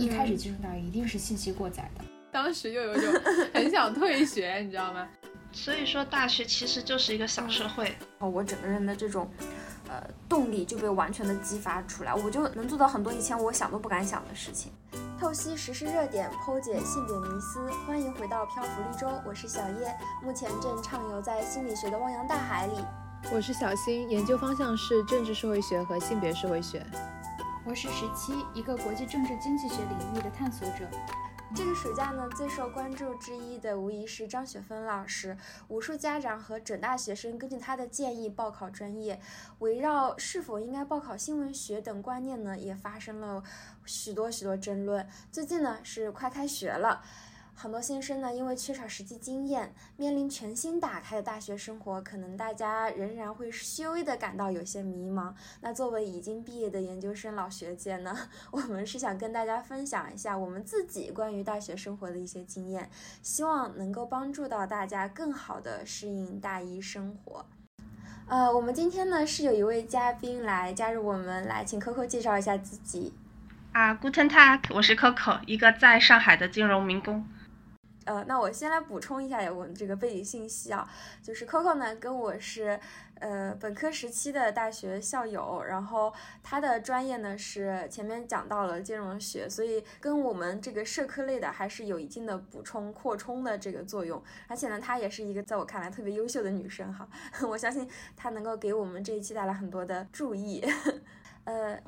一开始进入大学一定是信息过载的。当时就有一种 很想退学，你知道吗？所以说，大学其实就是一个小社会。哦，我整个人的这种，呃，动力就被完全的激发出来，我就能做到很多以前我想都不敢想的事情。透析时事热点，剖解性别迷思，欢迎回到漂浮绿洲，我是小叶，目前正畅游在心理学的汪洋大海里。我是小新，研究方向是政治社会学和性别社会学。我是十七，一个国际政治经济学领域的探索者。这个暑假呢，最受关注之一的无疑是张雪峰老师。无数家长和准大学生根据他的建议报考专业，围绕是否应该报考新闻学等观念呢，也发生了许多许多争论。最近呢，是快开学了。很多新生呢，因为缺少实际经验，面临全新打开的大学生活，可能大家仍然会稍微的感到有些迷茫。那作为已经毕业的研究生老学姐呢，我们是想跟大家分享一下我们自己关于大学生活的一些经验，希望能够帮助到大家更好的适应大一生活。呃，我们今天呢是有一位嘉宾来加入我们，来请 Coco 介绍一下自己。啊，Guten Tag，我是 Coco，一个在上海的金融民工。呃，那我先来补充一下我们这个背景信息啊，就是 Coco 呢跟我是呃本科时期的大学校友，然后他的专业呢是前面讲到了金融学，所以跟我们这个社科类的还是有一定的补充扩充的这个作用，而且呢，她也是一个在我看来特别优秀的女生哈，我相信她能够给我们这一期带来很多的注意，呃，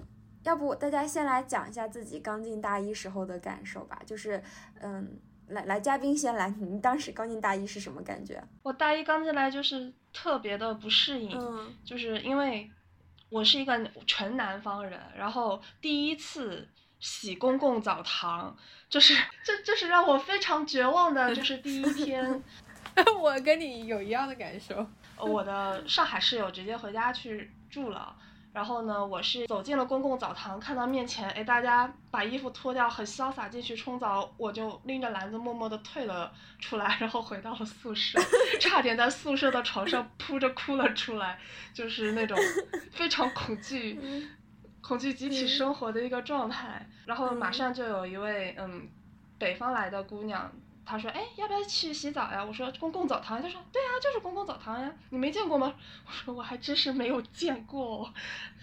要不大家先来讲一下自己刚进大一时候的感受吧，就是嗯。来来，嘉宾先来。你当时刚进大一是什么感觉？我大一刚进来就是特别的不适应，就是因为我是一个纯南方人，然后第一次洗公共澡堂，就是这这是让我非常绝望的，就是第一天。我跟你有一样的感受。我的上海室友直接回家去住了。然后呢，我是走进了公共澡堂，看到面前，哎，大家把衣服脱掉，很潇洒进去冲澡，我就拎着篮子默默地退了出来，然后回到了宿舍，差点在宿舍的床上扑着哭了出来，就是那种非常恐惧，恐惧集体生活的一个状态。然后马上就有一位嗯，北方来的姑娘。他说：“哎，要不要去洗澡呀？”我说：“公共澡堂。”他说：“对啊，就是公共澡堂呀，你没见过吗？”我说：“我还真是没有见过。”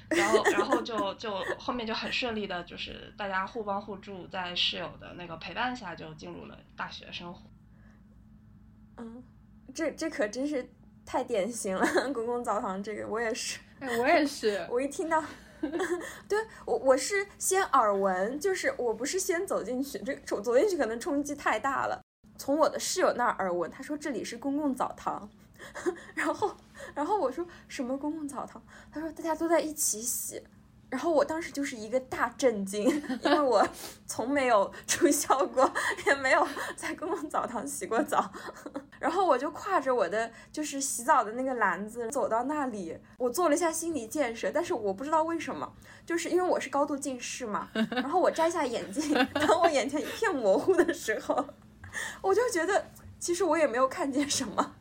然后，然后就就后面就很顺利的，就是大家互帮互助，在室友的那个陪伴下，就进入了大学生活。嗯，这这可真是太典型了，公共澡堂这个我也是。哎，我也是。我一听到，对我我是先耳闻，就是我不是先走进去，这走走进去可能冲击太大了。从我的室友那儿耳闻，他说这里是公共澡堂，然后，然后我说什么公共澡堂？他说大家都在一起洗，然后我当时就是一个大震惊，因为我从没有住校过，也没有在公共澡堂洗过澡，然后我就挎着我的就是洗澡的那个篮子走到那里，我做了一下心理建设，但是我不知道为什么，就是因为我是高度近视嘛，然后我摘下眼镜，当我眼前一片模糊的时候。我就觉得，其实我也没有看见什么，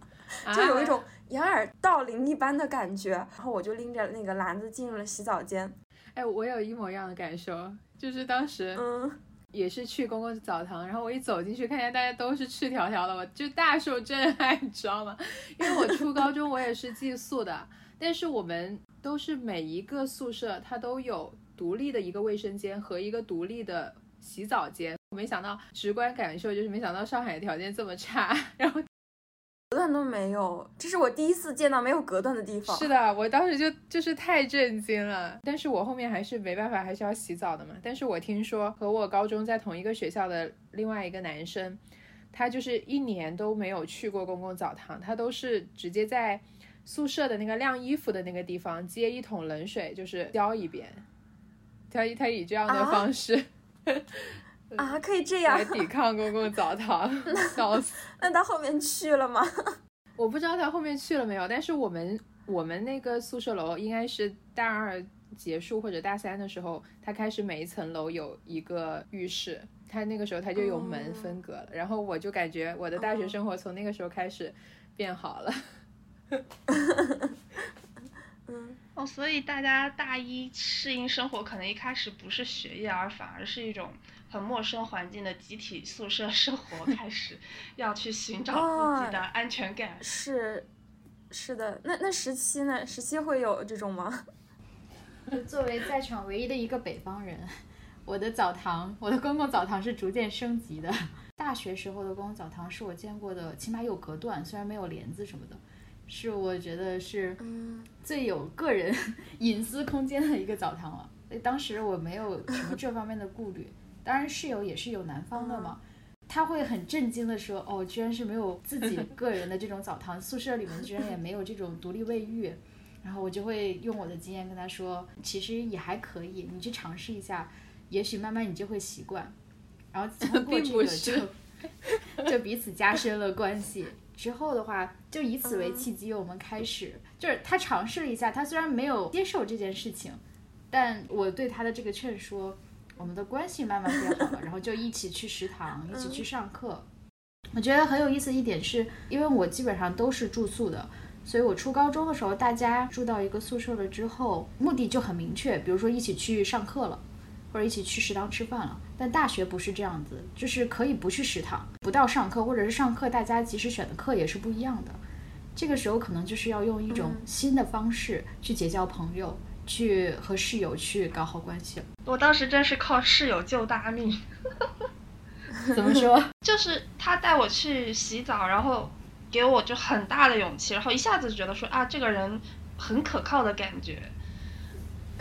就有一种掩耳盗铃一般的感觉。然后我就拎着那个篮子进入了洗澡间。哎，我有一模一样的感受，就是当时，嗯，也是去公共澡堂，然后我一走进去，看见大家都是赤条条的，我就大受震撼，你知道吗？因为我初高中我也是寄宿的，但是我们都是每一个宿舍它都有独立的一个卫生间和一个独立的。洗澡间，我没想到直观感受就是没想到上海的条件这么差，然后隔断都没有，这是我第一次见到没有隔断的地方。是的，我当时就就是太震惊了。但是我后面还是没办法，还是要洗澡的嘛。但是我听说和我高中在同一个学校的另外一个男生，他就是一年都没有去过公共澡堂，他都是直接在宿舍的那个晾衣服的那个地方接一桶冷水，就是浇一遍。他他以这样的方式。啊，可以这样来抵抗公共澡堂，笑死！那他后面去了吗？我不知道他后面去了没有，但是我们我们那个宿舍楼应该是大二结束或者大三的时候，他开始每一层楼有一个浴室，他那个时候他就有门分隔了，然后我就感觉我的大学生活从那个时候开始变好了。嗯。哦，所以大家大一适应生活，可能一开始不是学业，而反而是一种很陌生环境的集体宿舍生活 开始，要去寻找自己的安全感。是，是的。那那十七呢？十七会有这种吗？作为在场唯一的一个北方人，我的澡堂，我的公共澡堂是逐渐升级的。大学时候的公共澡堂是我见过的，起码有隔断，虽然没有帘子什么的，是我觉得是最有个人 隐私空间的一个澡堂了。所以当时我没有什么这方面的顾虑。当然室友也是有南方的嘛，他会很震惊的说：“哦，居然是没有自己 个人的这种澡堂，宿舍里面居然也没有这种独立卫浴。”然后我就会用我的经验跟他说：“其实也还可以，你去尝试一下，也许慢慢你就会习惯。”然后通过 这个就就彼此加深了关系。之后的话，就以此为契机，我们开始就是他尝试了一下，他虽然没有接受这件事情，但我对他的这个劝说。我们的关系慢慢变好了，然后就一起去食堂，一起去上课。我觉得很有意思一点是，因为我基本上都是住宿的，所以我初高中的时候，大家住到一个宿舍了之后，目的就很明确，比如说一起去上课了，或者一起去食堂吃饭了。但大学不是这样子，就是可以不去食堂，不到上课，或者是上课，大家即使选的课也是不一样的。这个时候可能就是要用一种新的方式去结交朋友。去和室友去搞好关系。我当时真是靠室友救大命。怎么说？就是他带我去洗澡，然后给我就很大的勇气，然后一下子觉得说啊，这个人很可靠的感觉。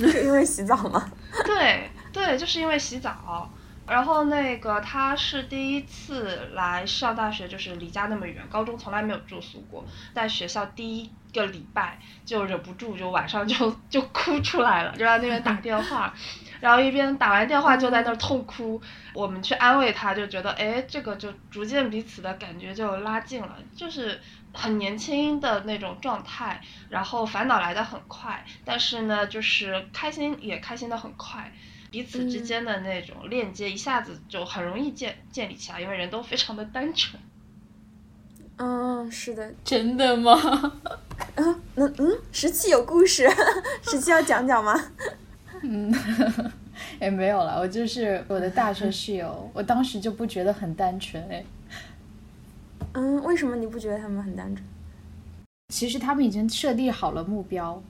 是因为洗澡吗？对对，就是因为洗澡。然后那个他是第一次来上大学，就是离家那么远，高中从来没有住宿过，在学校第一个礼拜就忍不住就晚上就 就哭出来了，就在那边打电话，然后一边打完电话就在那儿痛哭，我们去安慰他，就觉得哎，这个就逐渐彼此的感觉就拉近了，就是很年轻的那种状态，然后烦恼来的很快，但是呢，就是开心也开心的很快。彼此之间的那种链接一下子就很容易建建立起来，因为人都非常的单纯。嗯，是的，真的吗？嗯，嗯嗯，十七有故事，十七要讲讲吗？嗯，也 没有了，我就是我的大学室友，我当时就不觉得很单纯哎。嗯，为什么你不觉得他们很单纯？其实他们已经设定好了目标。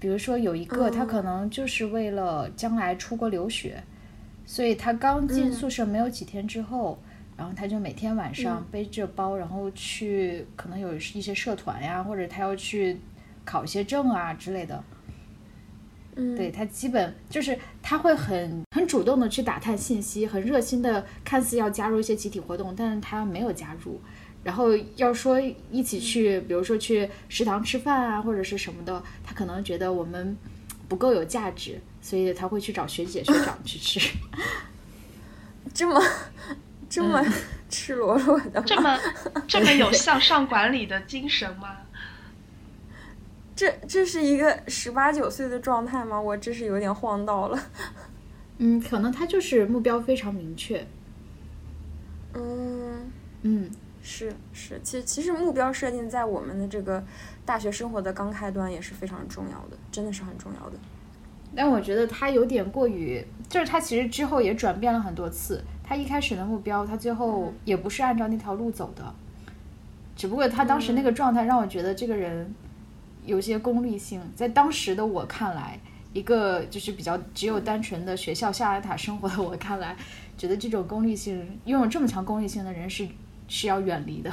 比如说有一个，他可能就是为了将来出国留学，所以他刚进宿舍没有几天之后，然后他就每天晚上背着包，然后去可能有一些社团呀，或者他要去考一些证啊之类的。嗯，对他基本就是他会很很主动的去打探信息，很热心的，看似要加入一些集体活动，但是他没有加入。然后要说一起去，比如说去食堂吃饭啊，或者是什么的，他可能觉得我们不够有价值，所以他会去找学姐学长去吃。这么这么赤裸裸的，这么 这么有向上管理的精神吗？这这是一个十八九岁的状态吗？我真是有点晃到了。嗯，可能他就是目标非常明确。嗯嗯。是是，其实其实目标设定在我们的这个大学生活的刚开端也是非常重要的，真的是很重要的。但我觉得他有点过于，就是他其实之后也转变了很多次。他一开始的目标，他最后也不是按照那条路走的。只不过他当时那个状态让我觉得这个人有些功利性，在当时的我看来，一个就是比较只有单纯的学校象牙塔生活的我看来，觉得这种功利性拥有这么强功利性的人是。是要远离的，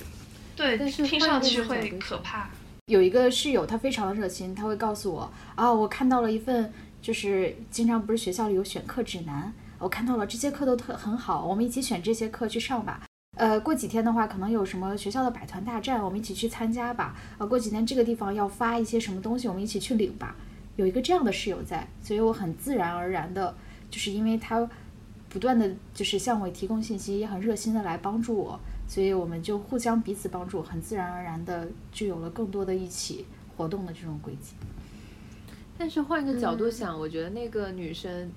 对，但是听上去会可怕。有一个室友，他非常的热心，他会告诉我啊，我看到了一份，就是经常不是学校里有选课指南，我看到了这些课都特很好，我们一起选这些课去上吧。呃，过几天的话，可能有什么学校的百团大战，我们一起去参加吧。呃，过几天这个地方要发一些什么东西，我们一起去领吧。有一个这样的室友在，所以我很自然而然的，就是因为他。不断的就是向我提供信息，也很热心的来帮助我，所以我们就互相彼此帮助，很自然而然的就有了更多的一起活动的这种轨迹。但是换一个角度想，我觉得那个女生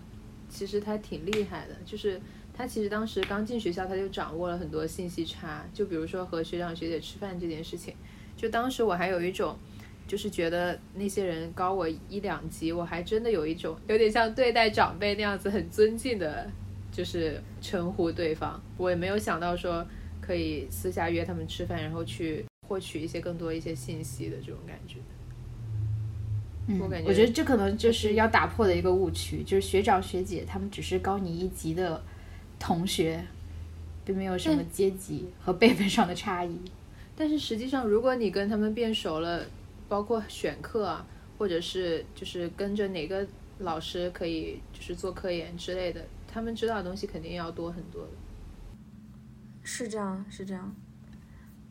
其实她挺厉害的，就是她其实当时刚进学校，她就掌握了很多信息差，就比如说和学长学姐吃饭这件事情，就当时我还有一种就是觉得那些人高我一两级，我还真的有一种有点像对待长辈那样子很尊敬的，就是称呼对方。我也没有想到说可以私下约他们吃饭，然后去获取一些更多一些信息的这种感觉。嗯，我感觉我觉得这可能就是要打破的一个误区，就是学长学姐他们只是高你一级的同学，并没有什么阶级和辈分上的差异。但是实际上，如果你跟他们变熟了，包括选课啊，或者是就是跟着哪个老师可以就是做科研之类的，他们知道的东西肯定要多很多的。是这样，是这样，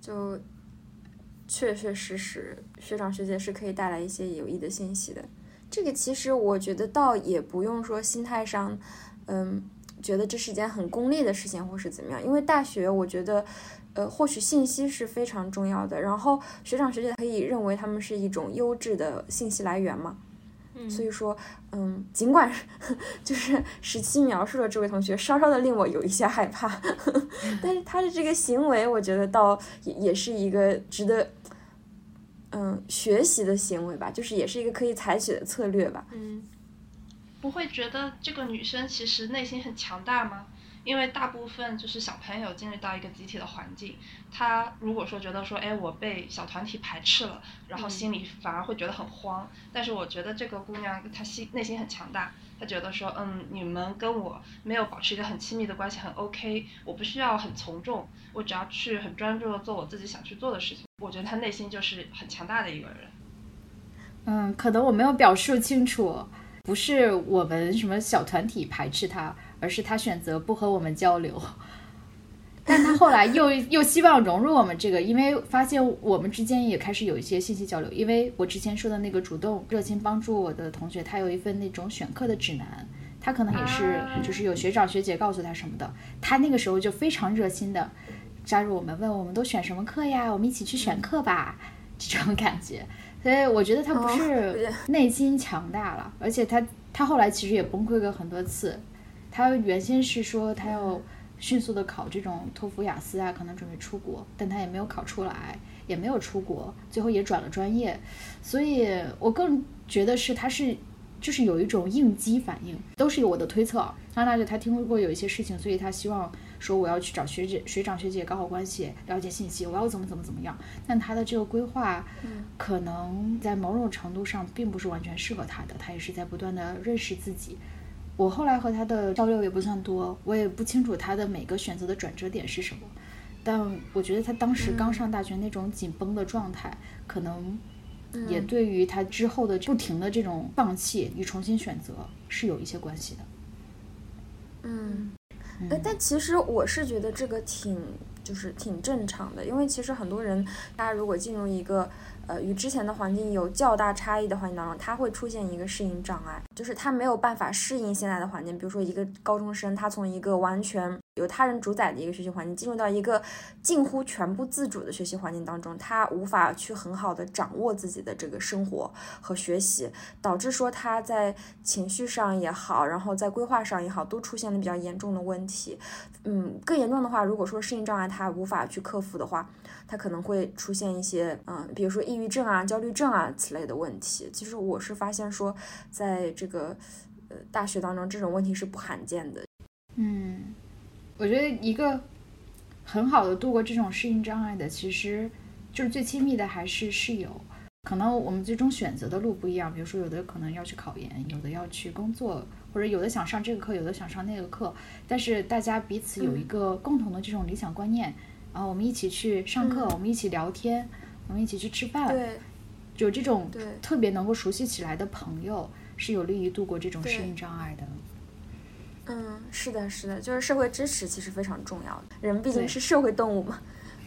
就确确实实，学长学姐是可以带来一些有益的信息的。这个其实我觉得倒也不用说心态上，嗯，觉得这是一件很功利的事情，或是怎么样。因为大学，我觉得，呃，获取信息是非常重要的。然后学长学姐可以认为他们是一种优质的信息来源嘛。所以说，嗯，尽管就是十七描述的这位同学稍稍的令我有一些害怕，但是他的这个行为，我觉得倒也也是一个值得，嗯，学习的行为吧，就是也是一个可以采取的策略吧。嗯，不会觉得这个女生其实内心很强大吗？因为大部分就是小朋友进入到一个集体的环境，他如果说觉得说，哎，我被小团体排斥了，然后心里反而会觉得很慌。但是我觉得这个姑娘她心内心很强大，她觉得说，嗯，你们跟我没有保持一个很亲密的关系，很 OK，我不需要很从众，我只要去很专注的做我自己想去做的事情。我觉得她内心就是很强大的一个人。嗯，可能我没有表述清楚，不是我们什么小团体排斥她。而是他选择不和我们交流，但他后来又又希望融入我们这个，因为发现我们之间也开始有一些信息交流。因为我之前说的那个主动热情帮助我的同学，他有一份那种选课的指南，他可能也是就是有学长学姐告诉他什么的，他那个时候就非常热心的加入我们，问我们都选什么课呀，我们一起去选课吧，这种感觉。所以我觉得他不是内心强大了，而且他他后来其实也崩溃过很多次。他原先是说他要迅速的考这种托福、雅思啊，可能准备出国，但他也没有考出来，也没有出国，最后也转了专业。所以我更觉得是他是就是有一种应激反应，都是有我的推测。上大学他听说过有一些事情，所以他希望说我要去找学姐、学长、学姐搞好关系，了解信息，我要怎么怎么怎么样。但他的这个规划，可能在某种程度上并不是完全适合他的，他也是在不断的认识自己。我后来和他的交流也不算多，我也不清楚他的每个选择的转折点是什么，但我觉得他当时刚上大学那种紧绷的状态，可能也对于他之后的不停的这种放弃与重新选择是有一些关系的。嗯，但其实我是觉得这个挺就是挺正常的，因为其实很多人，大家如果进入一个。呃，与之前的环境有较大差异的环境当中，他会出现一个适应障碍，就是他没有办法适应现在的环境。比如说，一个高中生，他从一个完全由他人主宰的一个学习环境，进入到一个近乎全部自主的学习环境当中，他无法去很好的掌握自己的这个生活和学习，导致说他在情绪上也好，然后在规划上也好，都出现了比较严重的问题。嗯，更严重的话，如果说适应障碍他无法去克服的话。他可能会出现一些，嗯，比如说抑郁症啊、焦虑症啊此类的问题。其实我是发现说，在这个呃大学当中，这种问题是不罕见的。嗯，我觉得一个很好的度过这种适应障碍的，其实就是最亲密的还是室友。可能我们最终选择的路不一样，比如说有的可能要去考研，有的要去工作，或者有的想上这个课，有的想上那个课，但是大家彼此有一个共同的这种理想观念。啊，我们一起去上课，我们一起聊天，我们一起去吃饭，对，就这种特别能够熟悉起来的朋友，是有利于度过这种适应障碍的。嗯，是的，是的，就是社会支持其实非常重要的，人毕竟是社会动物嘛。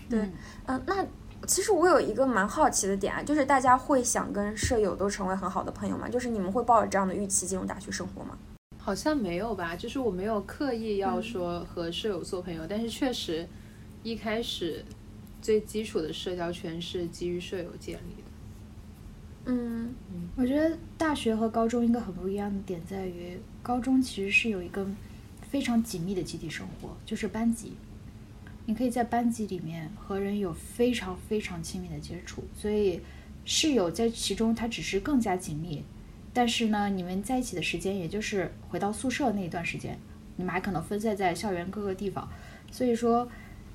对，嗯，那其实我有一个蛮好奇的点啊，就是大家会想跟舍友都成为很好的朋友吗？就是你们会抱着这样的预期进入大学生活吗？好像没有吧，就是我没有刻意要说和舍友做朋友，但是确实。一开始，最基础的社交圈是基于舍友建立的。嗯，我觉得大学和高中一个很不一样的点在于，高中其实是有一个非常紧密的集体生活，就是班级。你可以在班级里面和人有非常非常亲密的接触，所以室友在其中他只是更加紧密，但是呢，你们在一起的时间也就是回到宿舍那一段时间，你们还可能分散在校园各个地方，所以说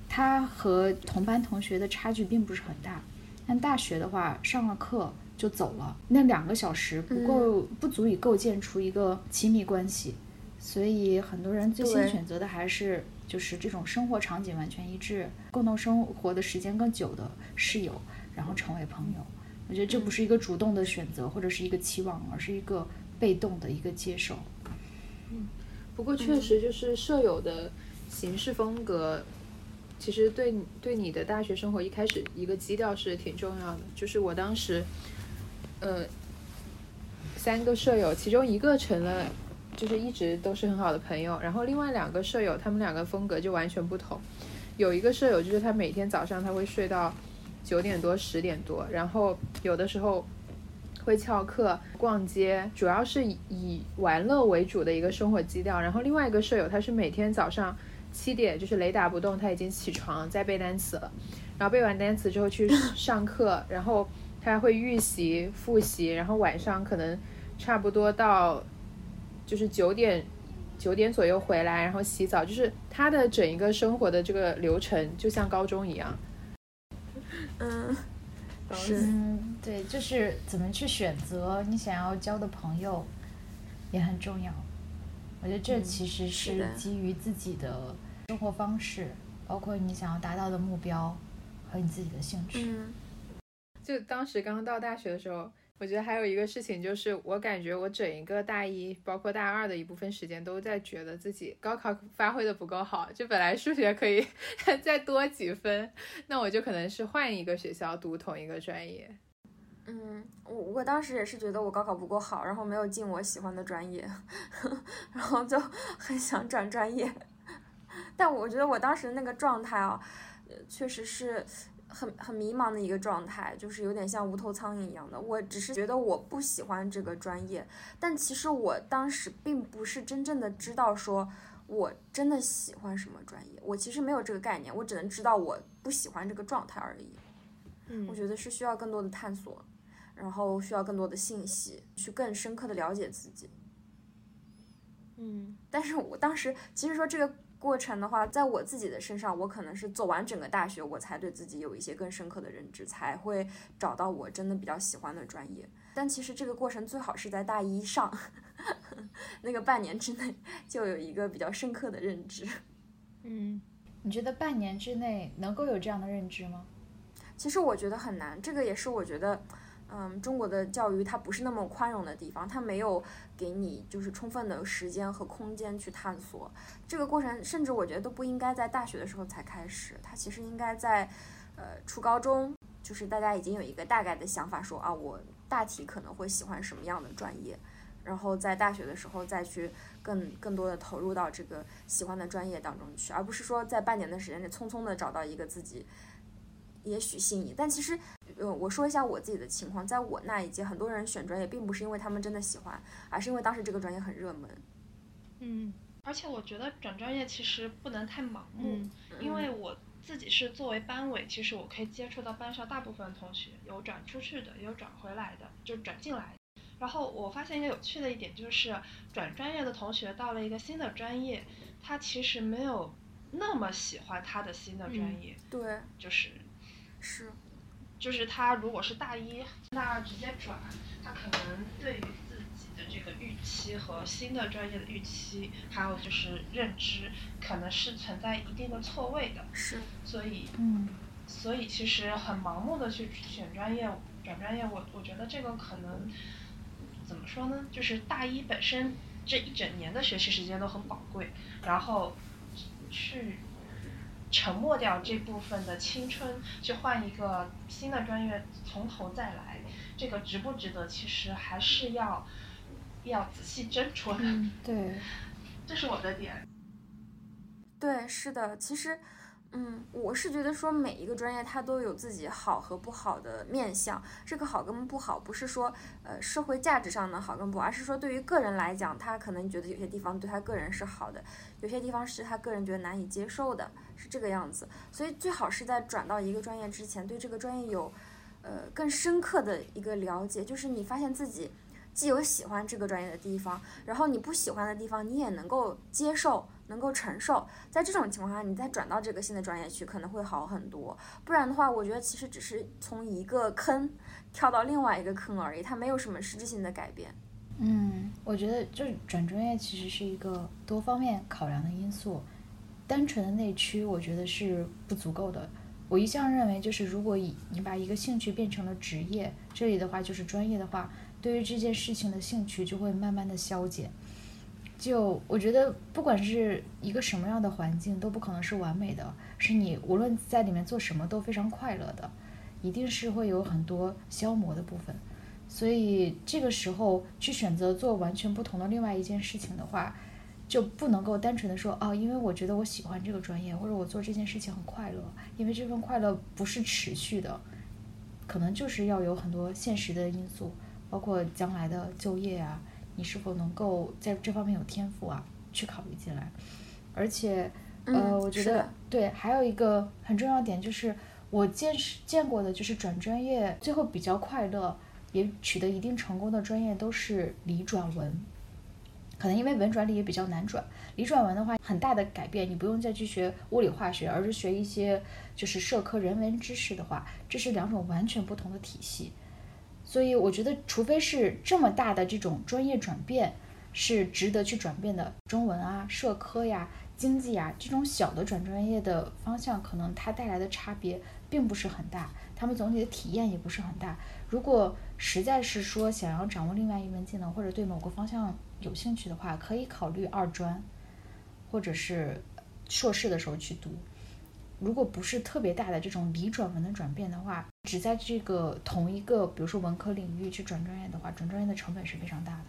他和同班同学的差距并不是很大。但大学的话，上了课就走了，那两个小时不够，不足以构建出一个亲密关系，所以很多人最先选择的还是就是这种生活场景完全一致、共同生活的时间更久的室友，然后成为朋友。我觉得这不是一个主动的选择或者是一个期望，而是一个被动的一个接受。嗯，不过确实就是舍友的行事风格。其实对对你的大学生活一开始一个基调是挺重要的，就是我当时，呃，三个舍友，其中一个成了，就是一直都是很好的朋友，然后另外两个舍友，他们两个风格就完全不同。有一个舍友就是他每天早上他会睡到九点多十点多，然后有的时候会翘课逛街，主要是以玩乐为主的一个生活基调。然后另外一个舍友他是每天早上。七点就是雷打不动，他已经起床在背单词了，然后背完单词之后去上课，然后他还会预习复习，然后晚上可能差不多到就是九点九点左右回来，然后洗澡，就是他的整一个生活的这个流程就像高中一样。嗯，是，对，就是怎么去选择你想要交的朋友也很重要。我觉得这其实是基于自己的生活方式，包括你想要达到的目标和你自己的兴趣。就当时刚到大学的时候，我觉得还有一个事情就是，我感觉我整一个大一，包括大二的一部分时间，都在觉得自己高考发挥的不够好。就本来数学可以 再多几分，那我就可能是换一个学校读同一个专业。嗯，我我当时也是觉得我高考不够好，然后没有进我喜欢的专业，然后就很想转专业。但我觉得我当时那个状态啊，确实是很很迷茫的一个状态，就是有点像无头苍蝇一样的。我只是觉得我不喜欢这个专业，但其实我当时并不是真正的知道说我真的喜欢什么专业，我其实没有这个概念，我只能知道我不喜欢这个状态而已。嗯，我觉得是需要更多的探索。然后需要更多的信息，去更深刻的了解自己。嗯，但是我当时其实说这个过程的话，在我自己的身上，我可能是走完整个大学，我才对自己有一些更深刻的认知，才会找到我真的比较喜欢的专业。但其实这个过程最好是在大一上 那个半年之内就有一个比较深刻的认知。嗯，你觉得半年之内能够有这样的认知吗？其实我觉得很难，这个也是我觉得。嗯，中国的教育它不是那么宽容的地方，它没有给你就是充分的时间和空间去探索。这个过程，甚至我觉得都不应该在大学的时候才开始，它其实应该在呃初高中，就是大家已经有一个大概的想法，说啊我大体可能会喜欢什么样的专业，然后在大学的时候再去更更多的投入到这个喜欢的专业当中去，而不是说在半年的时间内匆匆的找到一个自己也许心仪，但其实。呃，我说一下我自己的情况，在我那一届，很多人选专业并不是因为他们真的喜欢，而是因为当时这个专业很热门。嗯，而且我觉得转专业其实不能太盲目，因为我自己是作为班委，其实我可以接触到班上大部分同学，有转出去的，也有转回来的，就转进来。然后我发现一个有趣的一点就是，转专业的同学到了一个新的专业，他其实没有那么喜欢他的新的专业。对，就是是。就是他如果是大一、大二直接转，他可能对于自己的这个预期和新的专业的预期，还有就是认知，可能是存在一定的错位的。是。所以，嗯，所以其实很盲目的去选专业、转专业，我我觉得这个可能怎么说呢？就是大一本身这一整年的学习时间都很宝贵，然后去。沉默掉这部分的青春，去换一个新的专业，从头再来，这个值不值得？其实还是要要仔细斟酌的。对，这是我的点。对，是的，其实。嗯，我是觉得说每一个专业它都有自己好和不好的面相，这个好跟不好不是说呃社会价值上的好跟不好，而是说对于个人来讲，他可能觉得有些地方对他个人是好的，有些地方是他个人觉得难以接受的，是这个样子。所以最好是在转到一个专业之前，对这个专业有呃更深刻的一个了解，就是你发现自己既有喜欢这个专业的地方，然后你不喜欢的地方你也能够接受。能够承受，在这种情况下，你再转到这个新的专业去，可能会好很多。不然的话，我觉得其实只是从一个坑跳到另外一个坑而已，它没有什么实质性的改变。嗯，我觉得就是转专业其实是一个多方面考量的因素，单纯的内驱我觉得是不足够的。我一向认为，就是如果以你把一个兴趣变成了职业，这里的话就是专业的话，对于这件事情的兴趣就会慢慢的消减。就我觉得，不管是一个什么样的环境，都不可能是完美的。是你无论在里面做什么都非常快乐的，一定是会有很多消磨的部分。所以这个时候去选择做完全不同的另外一件事情的话，就不能够单纯的说哦，因为我觉得我喜欢这个专业，或者我做这件事情很快乐。因为这份快乐不是持续的，可能就是要有很多现实的因素，包括将来的就业啊。你是否能够在这方面有天赋啊？去考虑进来，而且，呃，我觉得对，还有一个很重要点就是，我见识见过的，就是转专业最后比较快乐，也取得一定成功的专业都是理转文。可能因为文转理也比较难转，理转文的话很大的改变，你不用再去学物理化学，而是学一些就是社科人文知识的话，这是两种完全不同的体系。所以我觉得，除非是这么大的这种专业转变是值得去转变的，中文啊、社科呀、经济啊这种小的转专业的方向，可能它带来的差别并不是很大，他们总体的体验也不是很大。如果实在是说想要掌握另外一门技能，或者对某个方向有兴趣的话，可以考虑二专，或者是硕士的时候去读。如果不是特别大的这种理转文的转变的话，只在这个同一个，比如说文科领域去转专业的话，转专业的成本是非常大的。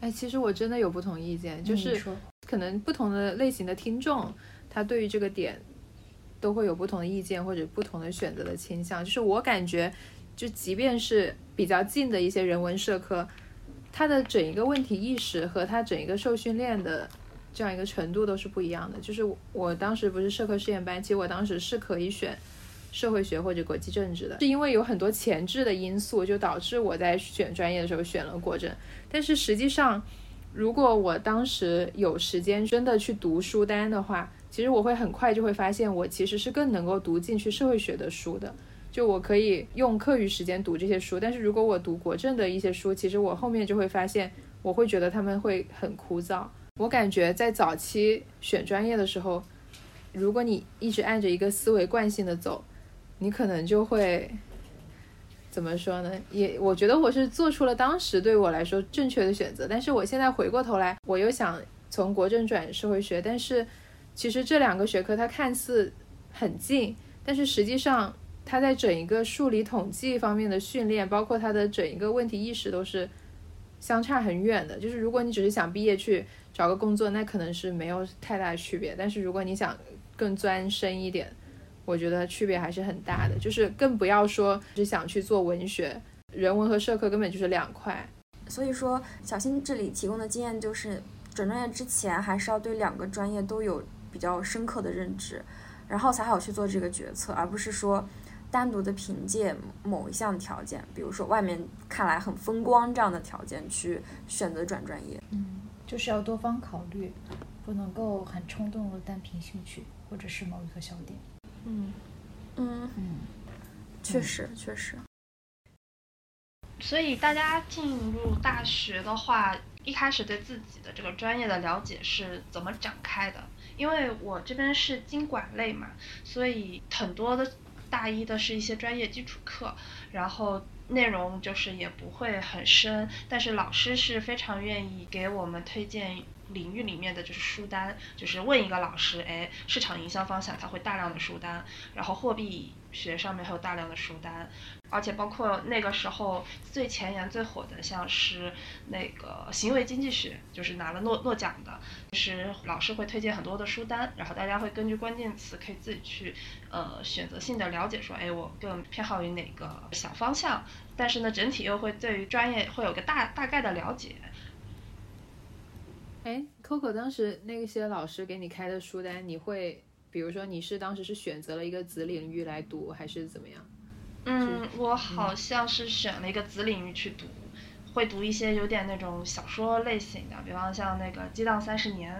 哎，其实我真的有不同意见，就是可能不同的类型的听众，他对于这个点都会有不同的意见或者不同的选择的倾向。就是我感觉，就即便是比较近的一些人文社科，他的整一个问题意识和他整一个受训练的。这样一个程度都是不一样的。就是我当时不是社科试验班，其实我当时是可以选社会学或者国际政治的，是因为有很多前置的因素，就导致我在选专业的时候选了国政。但是实际上，如果我当时有时间真的去读书单的话，其实我会很快就会发现，我其实是更能够读进去社会学的书的。就我可以用课余时间读这些书，但是如果我读国政的一些书，其实我后面就会发现，我会觉得他们会很枯燥。我感觉在早期选专业的时候，如果你一直按着一个思维惯性的走，你可能就会怎么说呢？也我觉得我是做出了当时对我来说正确的选择。但是我现在回过头来，我又想从国政转社会学，但是其实这两个学科它看似很近，但是实际上它在整一个数理统计方面的训练，包括它的整一个问题意识都是相差很远的。就是如果你只是想毕业去。找个工作那可能是没有太大区别，但是如果你想更钻深一点，我觉得区别还是很大的。就是更不要说只想去做文学，人文和社科根本就是两块。所以说，小新这里提供的经验就是，转专业之前还是要对两个专业都有比较深刻的认知，然后才好去做这个决策，而不是说单独的凭借某一项条件，比如说外面看来很风光这样的条件去选择转专业。嗯。就是要多方考虑，不能够很冲动的单凭兴趣或者是某一个小点。嗯嗯嗯，确实确实。所以大家进入大学的话，一开始对自己的这个专业的了解是怎么展开的？因为我这边是经管类嘛，所以很多的大一的是一些专业基础课，然后。内容就是也不会很深，但是老师是非常愿意给我们推荐领域里面的就是书单，就是问一个老师，哎，市场营销方向他会大量的书单，然后货币学上面还有大量的书单。而且包括那个时候最前沿、最火的，像是那个行为经济学，就是拿了诺诺奖的，就是老师会推荐很多的书单，然后大家会根据关键词可以自己去呃选择性的了解，说哎我更偏好于哪个小方向，但是呢整体又会对于专业会有个大大概的了解。哎，Coco 当时那些老师给你开的书单，你会比如说你是当时是选择了一个子领域来读，还是怎么样？嗯，我好像是选了一个子领域去读，会读一些有点那种小说类型的，比方像那个《激荡三十年》。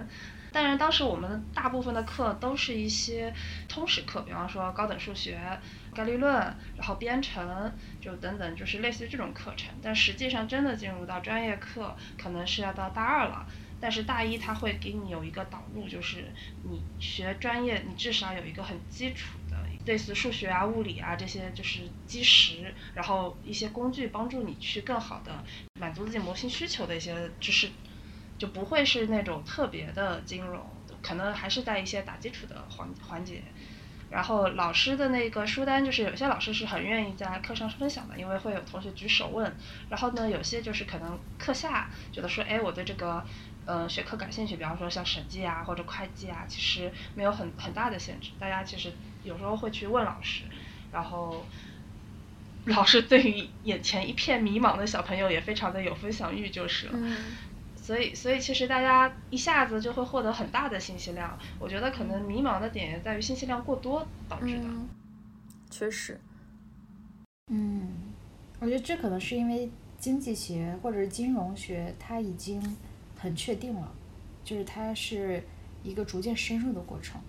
但是当时我们大部分的课都是一些通识课，比方说高等数学、概率论，然后编程，就等等，就是类似于这种课程。但实际上真的进入到专业课，可能是要到大二了。但是大一他会给你有一个导入，就是你学专业，你至少有一个很基础的，类似数学啊、物理啊这些就是基石，然后一些工具帮助你去更好的满足自己模型需求的一些知识。就不会是那种特别的金融，可能还是在一些打基础的环环节。然后老师的那个书单，就是有些老师是很愿意在课上分享的，因为会有同学举手问。然后呢，有些就是可能课下觉得说，哎，我对这个嗯学科感兴趣，比方说像审计啊或者会计啊，其实没有很很大的限制。大家其实有时候会去问老师，然后老师对于眼前一片迷茫的小朋友也非常的有分享欲，就是了。所以，所以其实大家一下子就会获得很大的信息量。我觉得可能迷茫的点在于信息量过多导致的。确实。嗯，我觉得这可能是因为经济学或者是金融学它已经很确定了，就是它是一个逐渐深入的过程。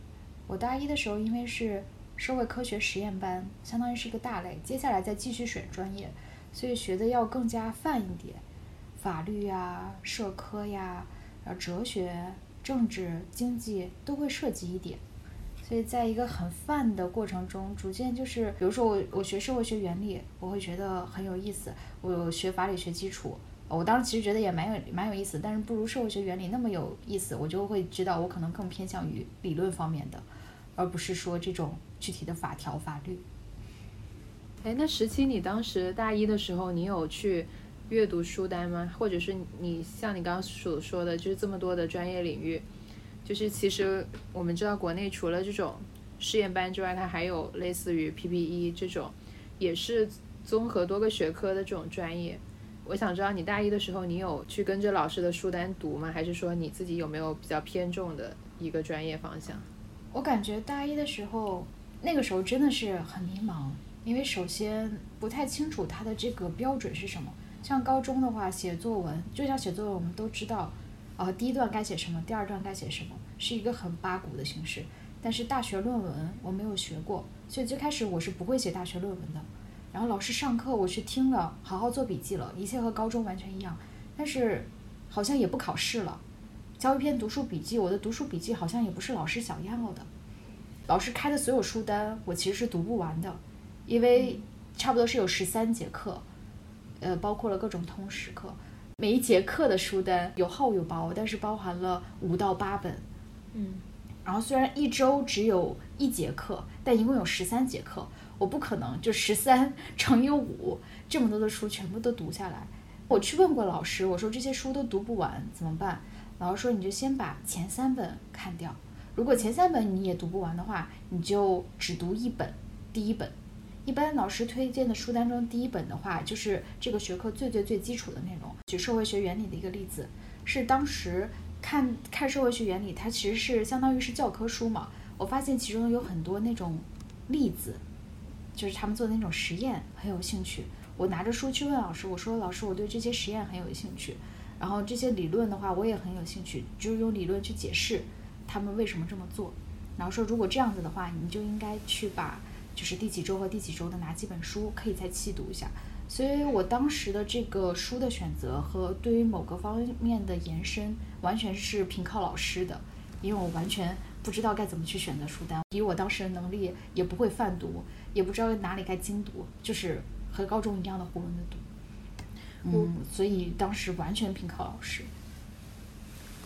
我大一的时候因为是社会科学实验班，相当于是一个大类，接下来再继续选专业，所以学的要更加泛一点。法律呀、社科呀、然后哲学、政治、经济都会涉及一点，所以在一个很泛的过程中，逐渐就是，比如说我我学社会学原理，我会觉得很有意思；我学法理学基础，我当时其实觉得也蛮有蛮有意思，但是不如社会学原理那么有意思，我就会知道我可能更偏向于理论方面的，而不是说这种具体的法条法律。哎，那十七，你当时大一的时候，你有去？阅读书单吗？或者是你像你刚刚所说的，就是这么多的专业领域，就是其实我们知道国内除了这种试验班之外，它还有类似于 PPE 这种，也是综合多个学科的这种专业。我想知道你大一的时候，你有去跟着老师的书单读吗？还是说你自己有没有比较偏重的一个专业方向？我感觉大一的时候，那个时候真的是很迷茫，因为首先不太清楚它的这个标准是什么。像高中的话，写作文就像写作文，我们都知道，呃，第一段该写什么，第二段该写什么，是一个很八股的形式。但是大学论文我没有学过，所以最开始我是不会写大学论文的。然后老师上课我去听了，好好做笔记了，一切和高中完全一样。但是好像也不考试了，交一篇读书笔记，我的读书笔记好像也不是老师想要的。老师开的所有书单我其实是读不完的，因为差不多是有十三节课。呃，包括了各种通识课，每一节课的书单有厚有薄，但是包含了五到八本。嗯，然后虽然一周只有一节课，但一共有十三节课，我不可能就十三 乘以五这么多的书全部都读下来。我去问过老师，我说这些书都读不完怎么办？老师说你就先把前三本看掉，如果前三本你也读不完的话，你就只读一本，第一本。一般老师推荐的书单中，第一本的话就是这个学科最最最基础的内容。举社会学原理的一个例子，是当时看看社会学原理，它其实是相当于是教科书嘛。我发现其中有很多那种例子，就是他们做的那种实验，很有兴趣。我拿着书去问老师，我说老师，我对这些实验很有兴趣，然后这些理论的话我也很有兴趣，就是用理论去解释他们为什么这么做。然后说如果这样子的话，你就应该去把。就是第几周和第几周的哪几本书可以再细读一下，所以我当时的这个书的选择和对于某个方面的延伸，完全是凭靠老师的，因为我完全不知道该怎么去选择书单，以我当时的能力也不会泛读，也不知道哪里该精读，就是和高中一样的囫囵的读，嗯，所以当时完全凭靠老师。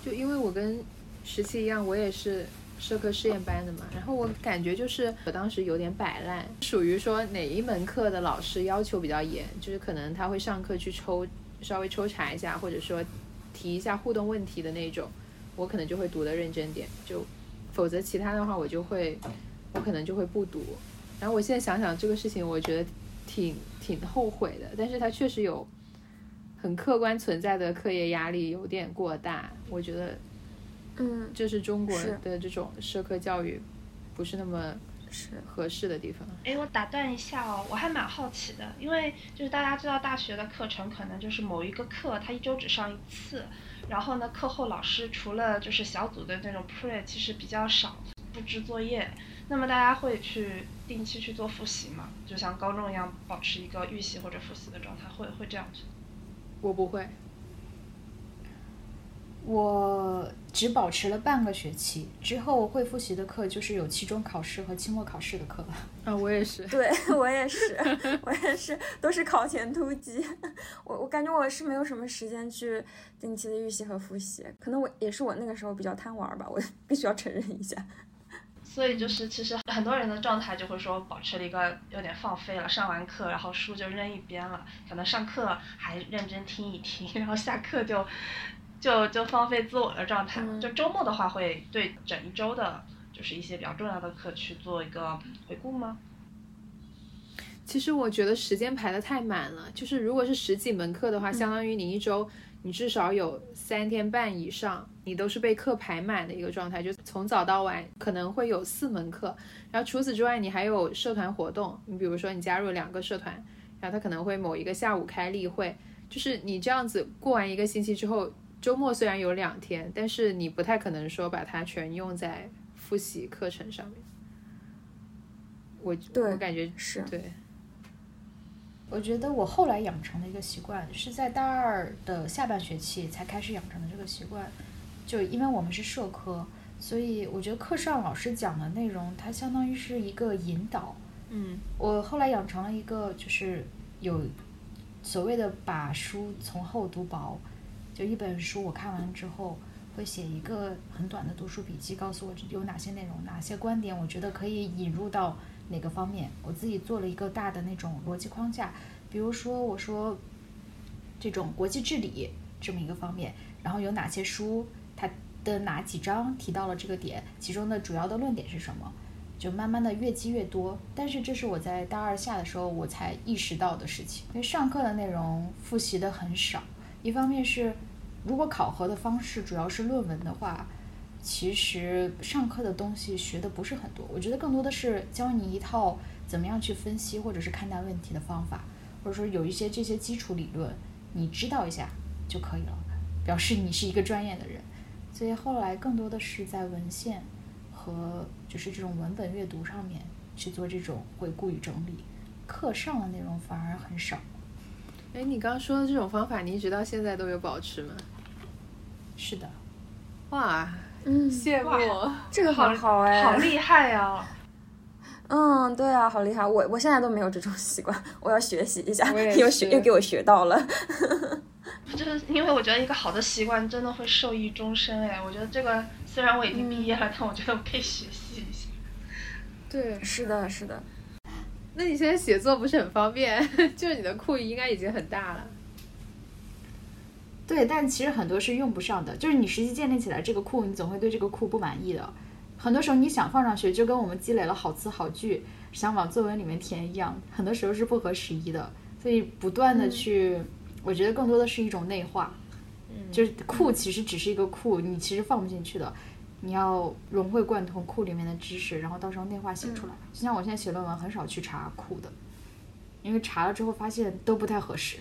就因为我跟十七一样，我也是。社科试验班的嘛，然后我感觉就是我当时有点摆烂，属于说哪一门课的老师要求比较严，就是可能他会上课去抽稍微抽查一下，或者说提一下互动问题的那种，我可能就会读的认真点，就否则其他的话我就会我可能就会不读。然后我现在想想这个事情，我觉得挺挺后悔的，但是它确实有很客观存在的课业压力有点过大，我觉得。嗯，就是中国的这种社科教育，不是那么是合适的地方。哎，我打断一下哦，我还蛮好奇的，因为就是大家知道大学的课程可能就是某一个课它一周只上一次，然后呢课后老师除了就是小组的那种 pre，其实比较少布置作业。那么大家会去定期去做复习吗？就像高中一样，保持一个预习或者复习的状态，会会这样子？我不会。我只保持了半个学期，之后会复习的课就是有期中考试和期末考试的课了。啊，我也是。对我也是，我也是，都是考前突击。我我感觉我是没有什么时间去定期的预习和复习，可能我也是我那个时候比较贪玩吧，我必须要承认一下。所以就是，其实很多人的状态就会说，保持了一个有点放飞了，上完课然后书就扔一边了，可能上课还认真听一听，然后下课就。就就放飞自我的状态，就周末的话会对整一周的，就是一些比较重要的课去做一个回顾吗？其实我觉得时间排的太满了，就是如果是十几门课的话，相当于你一周你至少有三天半以上，你都是被课排满的一个状态，就从早到晚可能会有四门课，然后除此之外你还有社团活动，你比如说你加入两个社团，然后他可能会某一个下午开例会，就是你这样子过完一个星期之后。周末虽然有两天，但是你不太可能说把它全用在复习课程上面。我我感觉是对。我觉得我后来养成的一个习惯，是在大二的下半学期才开始养成的这个习惯。就因为我们是社科，所以我觉得课上老师讲的内容，它相当于是一个引导。嗯。我后来养成了一个，就是有所谓的把书从厚读薄。就一本书，我看完之后会写一个很短的读书笔记，告诉我有哪些内容、哪些观点，我觉得可以引入到哪个方面。我自己做了一个大的那种逻辑框架，比如说我说这种国际治理这么一个方面，然后有哪些书，它的哪几章提到了这个点，其中的主要的论点是什么，就慢慢的越积越多。但是这是我在大二下的时候我才意识到的事情，因为上课的内容复习的很少。一方面是，如果考核的方式主要是论文的话，其实上课的东西学的不是很多。我觉得更多的是教你一套怎么样去分析或者是看待问题的方法，或者说有一些这些基础理论，你知道一下就可以了，表示你是一个专业的人。所以后来更多的是在文献和就是这种文本阅读上面去做这种回顾与整理，课上的内容反而很少。哎，你刚刚说的这种方法，你一直到现在都有保持吗？是的，哇，嗯，羡慕，这个好好哎，好厉害呀！嗯，对啊，好厉害，我我现在都没有这种习惯，我要学习一下，又学又给我学到了。就是因为我觉得一个好的习惯真的会受益终身哎，我觉得这个虽然我已经毕业了，但我觉得我可以学习一下。对，是的，是的。那你现在写作不是很方便？就是你的库应该已经很大了。对，但其实很多是用不上的。就是你实际建立起来这个库，你总会对这个库不满意的。很多时候你想放上去，就跟我们积累了好词好句，想往作文里面填一样，很多时候是不合时宜的。所以不断的去，我觉得更多的是一种内化。嗯。就是库其实只是一个库，你其实放不进去的。你要融会贯通库里面的知识，然后到时候内化写出来。就像我现在写论文，很少去查库的，因为查了之后发现都不太合适。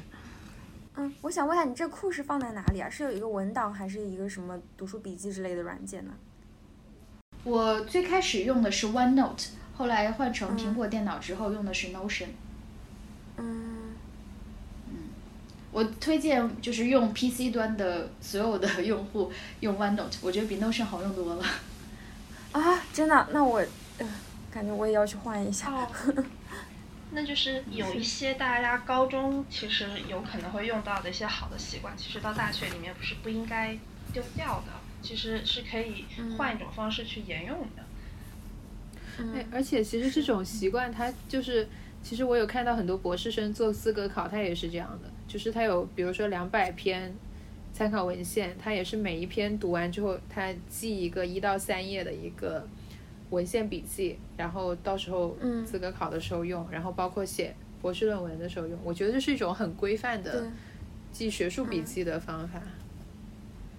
嗯，我想问一下，你这库是放在哪里啊？是有一个文档，还是一个什么读书笔记之类的软件呢？我最开始用的是 OneNote，后来换成苹果电脑之后用的是 Notion。嗯。我推荐就是用 PC 端的所有的用户用 OneNote，我觉得比 Notion 好用多了。啊，真的？那我，感觉我也要去换一下。哦 那就是有一些大家高中其实有可能会用到的一些好的习惯，其实到大学里面不是不应该丢掉的，其实是可以换一种方式去沿用的。哎，而且其实这种习惯它就是，其实我有看到很多博士生做资格考，他也是这样的。就是他有，比如说两百篇参考文献，他也是每一篇读完之后，他记一个一到三页的一个文献笔记，然后到时候资格考的时候用，然后包括写博士论文的时候用。我觉得这是一种很规范的记学术笔记的方法。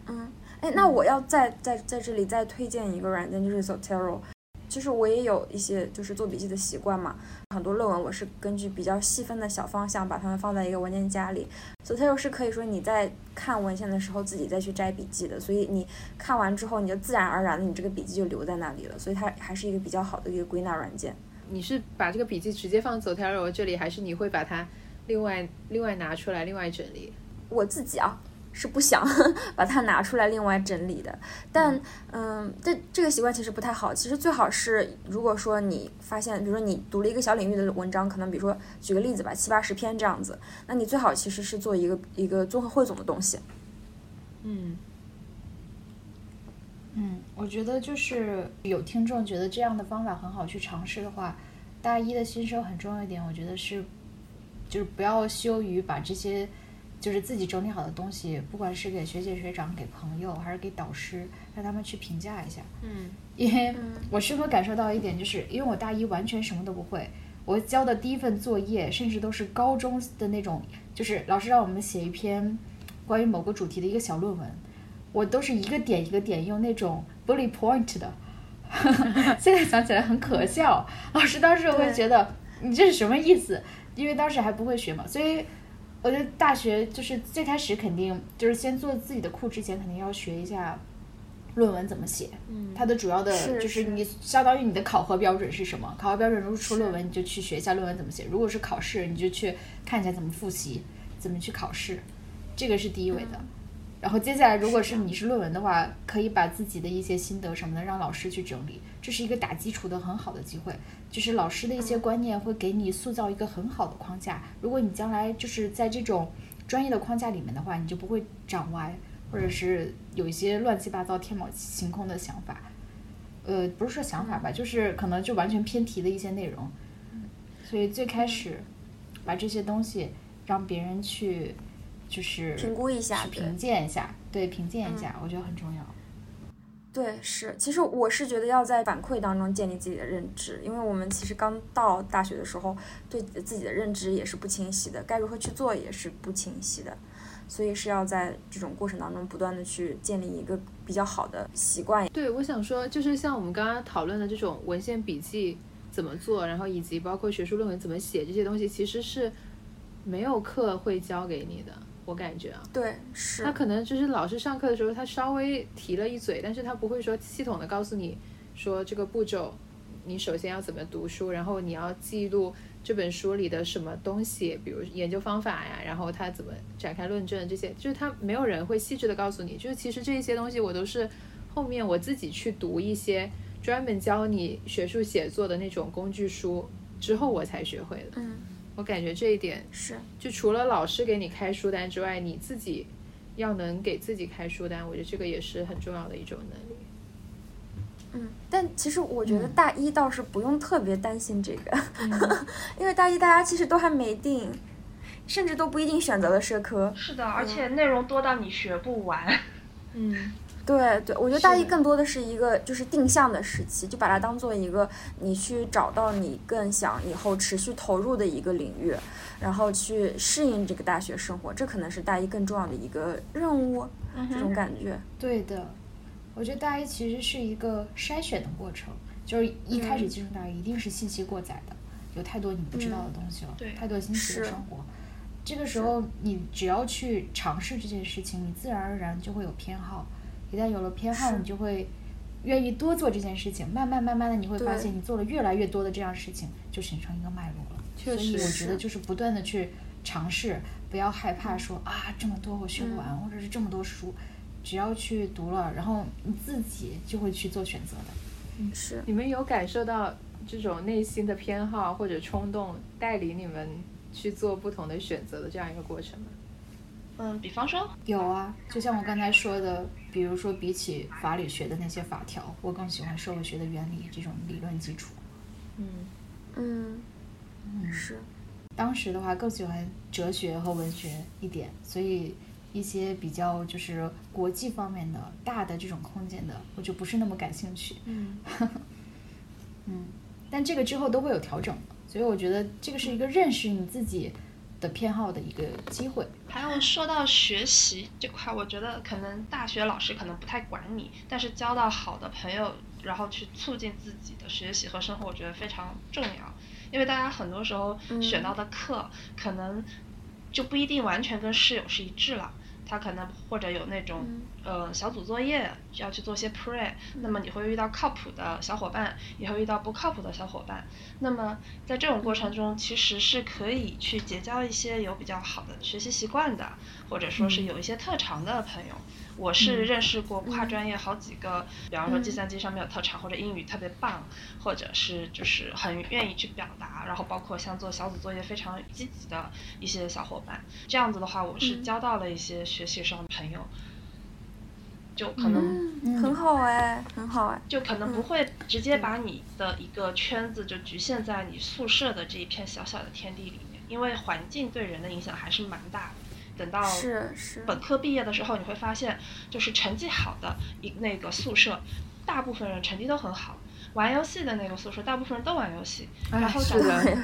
嗯，哎，那我要再在在这里再推荐一个软件，就是 Zotero。就是我也有一些就是做笔记的习惯嘛，很多论文我是根据比较细分的小方向把它们放在一个文件夹里，所以它又是可以说你在看文献的时候自己再去摘笔记的，所以你看完之后你就自然而然的你这个笔记就留在那里了，所以它还是一个比较好的一个归纳软件。你是把这个笔记直接放走条流这里，还是你会把它另外另外拿出来另外整理？我自己啊。是不想 把它拿出来另外整理的，但嗯，这这个习惯其实不太好。其实最好是，如果说你发现，比如说你读了一个小领域的文章，可能比如说举个例子吧，七八十篇这样子，那你最好其实是做一个一个综合汇总的东西。嗯嗯，我觉得就是有听众觉得这样的方法很好去尝试的话，大一的新生很重要一点，我觉得是就是不要羞于把这些。就是自己整理好的东西，不管是给学姐学长、给朋友，还是给导师，让他们去评价一下。嗯，因为我深刻感受到一点，就是因为我大一完全什么都不会，我交的第一份作业，甚至都是高中的那种，就是老师让我们写一篇关于某个主题的一个小论文，我都是一个点一个点用那种 bullet point 的，现在想起来很可笑。老师当时会觉得你这是什么意思？因为当时还不会学嘛，所以。我觉得大学就是最开始肯定就是先做自己的库之前，肯定要学一下论文怎么写。嗯，它的主要的就是你相当于你的考核标准是什么？考核标准如果出论文，你就去学一下论文怎么写；如果是考试，你就去看一下怎么复习，怎么去考试。这个是第一位的。然后接下来，如果是你是论文的话，可以把自己的一些心得什么的让老师去整理，这是一个打基础的很好的机会。就是老师的一些观念会给你塑造一个很好的框架。如果你将来就是在这种专业的框架里面的话，你就不会长歪，或者是有一些乱七八糟、天马行空的想法。呃，不是说想法吧，就是可能就完全偏题的一些内容。所以最开始把这些东西让别人去。就是评估一下，评鉴一下，对，评鉴一下，我觉得很重要。对，是，其实我是觉得要在反馈当中建立自己的认知，因为我们其实刚到大学的时候，对自己的认知也是不清晰的，该如何去做也是不清晰的，所以是要在这种过程当中不断的去建立一个比较好的习惯。对，我想说，就是像我们刚刚讨论的这种文献笔记怎么做，然后以及包括学术论文怎么写这些东西，其实是没有课会教给你的。我感觉啊，对，是他可能就是老师上课的时候，他稍微提了一嘴，但是他不会说系统的告诉你说这个步骤，你首先要怎么读书，然后你要记录这本书里的什么东西，比如研究方法呀，然后他怎么展开论证这些，就是他没有人会细致的告诉你，就是其实这些东西我都是后面我自己去读一些专门教你学术写作的那种工具书之后我才学会的。嗯。我感觉这一点是，就除了老师给你开书单之外，你自己要能给自己开书单，我觉得这个也是很重要的一种能力。嗯，但其实我觉得大一倒是不用特别担心这个，因为大一大家其实都还没定，甚至都不一定选择了社科。是的，而且内容多到你学不完。嗯。对对，我觉得大一更多的是一个就是定向的时期，就把它当做一个你去找到你更想以后持续投入的一个领域，然后去适应这个大学生活，这可能是大一更重要的一个任务，这种感觉。对的，我觉得大一其实是一个筛选的过程，就是一开始进入大一一定是信息过载的，有太多你不知道的东西了，太多新奇的生活。这个时候你只要去尝试这件事情，你自然而然就会有偏好。一旦有了偏好，你就会愿意多做这件事情。慢慢慢慢的，你会发现你做了越来越多的这样事情，就形成一个脉络了。确实，我觉得就是不断的去尝试，不要害怕说啊这么多我学不完，或者是这么多书，只要去读了，然后你自己就会去做选择的。嗯，是。你们有感受到这种内心的偏好或者冲动带领你们去做不同的选择的这样一个过程吗？嗯，比方说有啊，就像我刚才说的，比如说比起法理学的那些法条，我更喜欢社会学的原理这种理论基础。嗯嗯嗯，是。当时的话更喜欢哲学和文学一点，所以一些比较就是国际方面的大的这种空间的，我就不是那么感兴趣。嗯 嗯，但这个之后都会有调整，所以我觉得这个是一个认识你自己。的偏好的一个机会。还有说到学习这块，我觉得可能大学老师可能不太管你，但是交到好的朋友然后去促进自己的学习和生活，我觉得非常重要。因为大家很多时候选到的课，可能就不一定完全跟室友是一致了。他可能或者有那种呃小组作业要去做些 pre，那么你会遇到靠谱的小伙伴，也会遇到不靠谱的小伙伴。那么在这种过程中，其实是可以去结交一些有比较好的学习习惯的，或者说是有一些特长的朋友。我是认识过跨专业好几个，比方说计算机上面有特长，或者英语特别棒，或者是就是很愿意去表达，然后包括像做小组作业非常积极的一些小伙伴。这样子的话，我是交到了一些学习上的朋友，就可能很好哎，很好哎，就可能不会直接把你的一个圈子就局限在你宿舍的这一片小小的天地里面，因为环境对人的影响还是蛮大的。等到本科毕业的时候，你会发现，就是成绩好的一那个宿舍，大部分人成绩都很好。玩游戏的那个宿舍，大部分人都玩游戏。然后找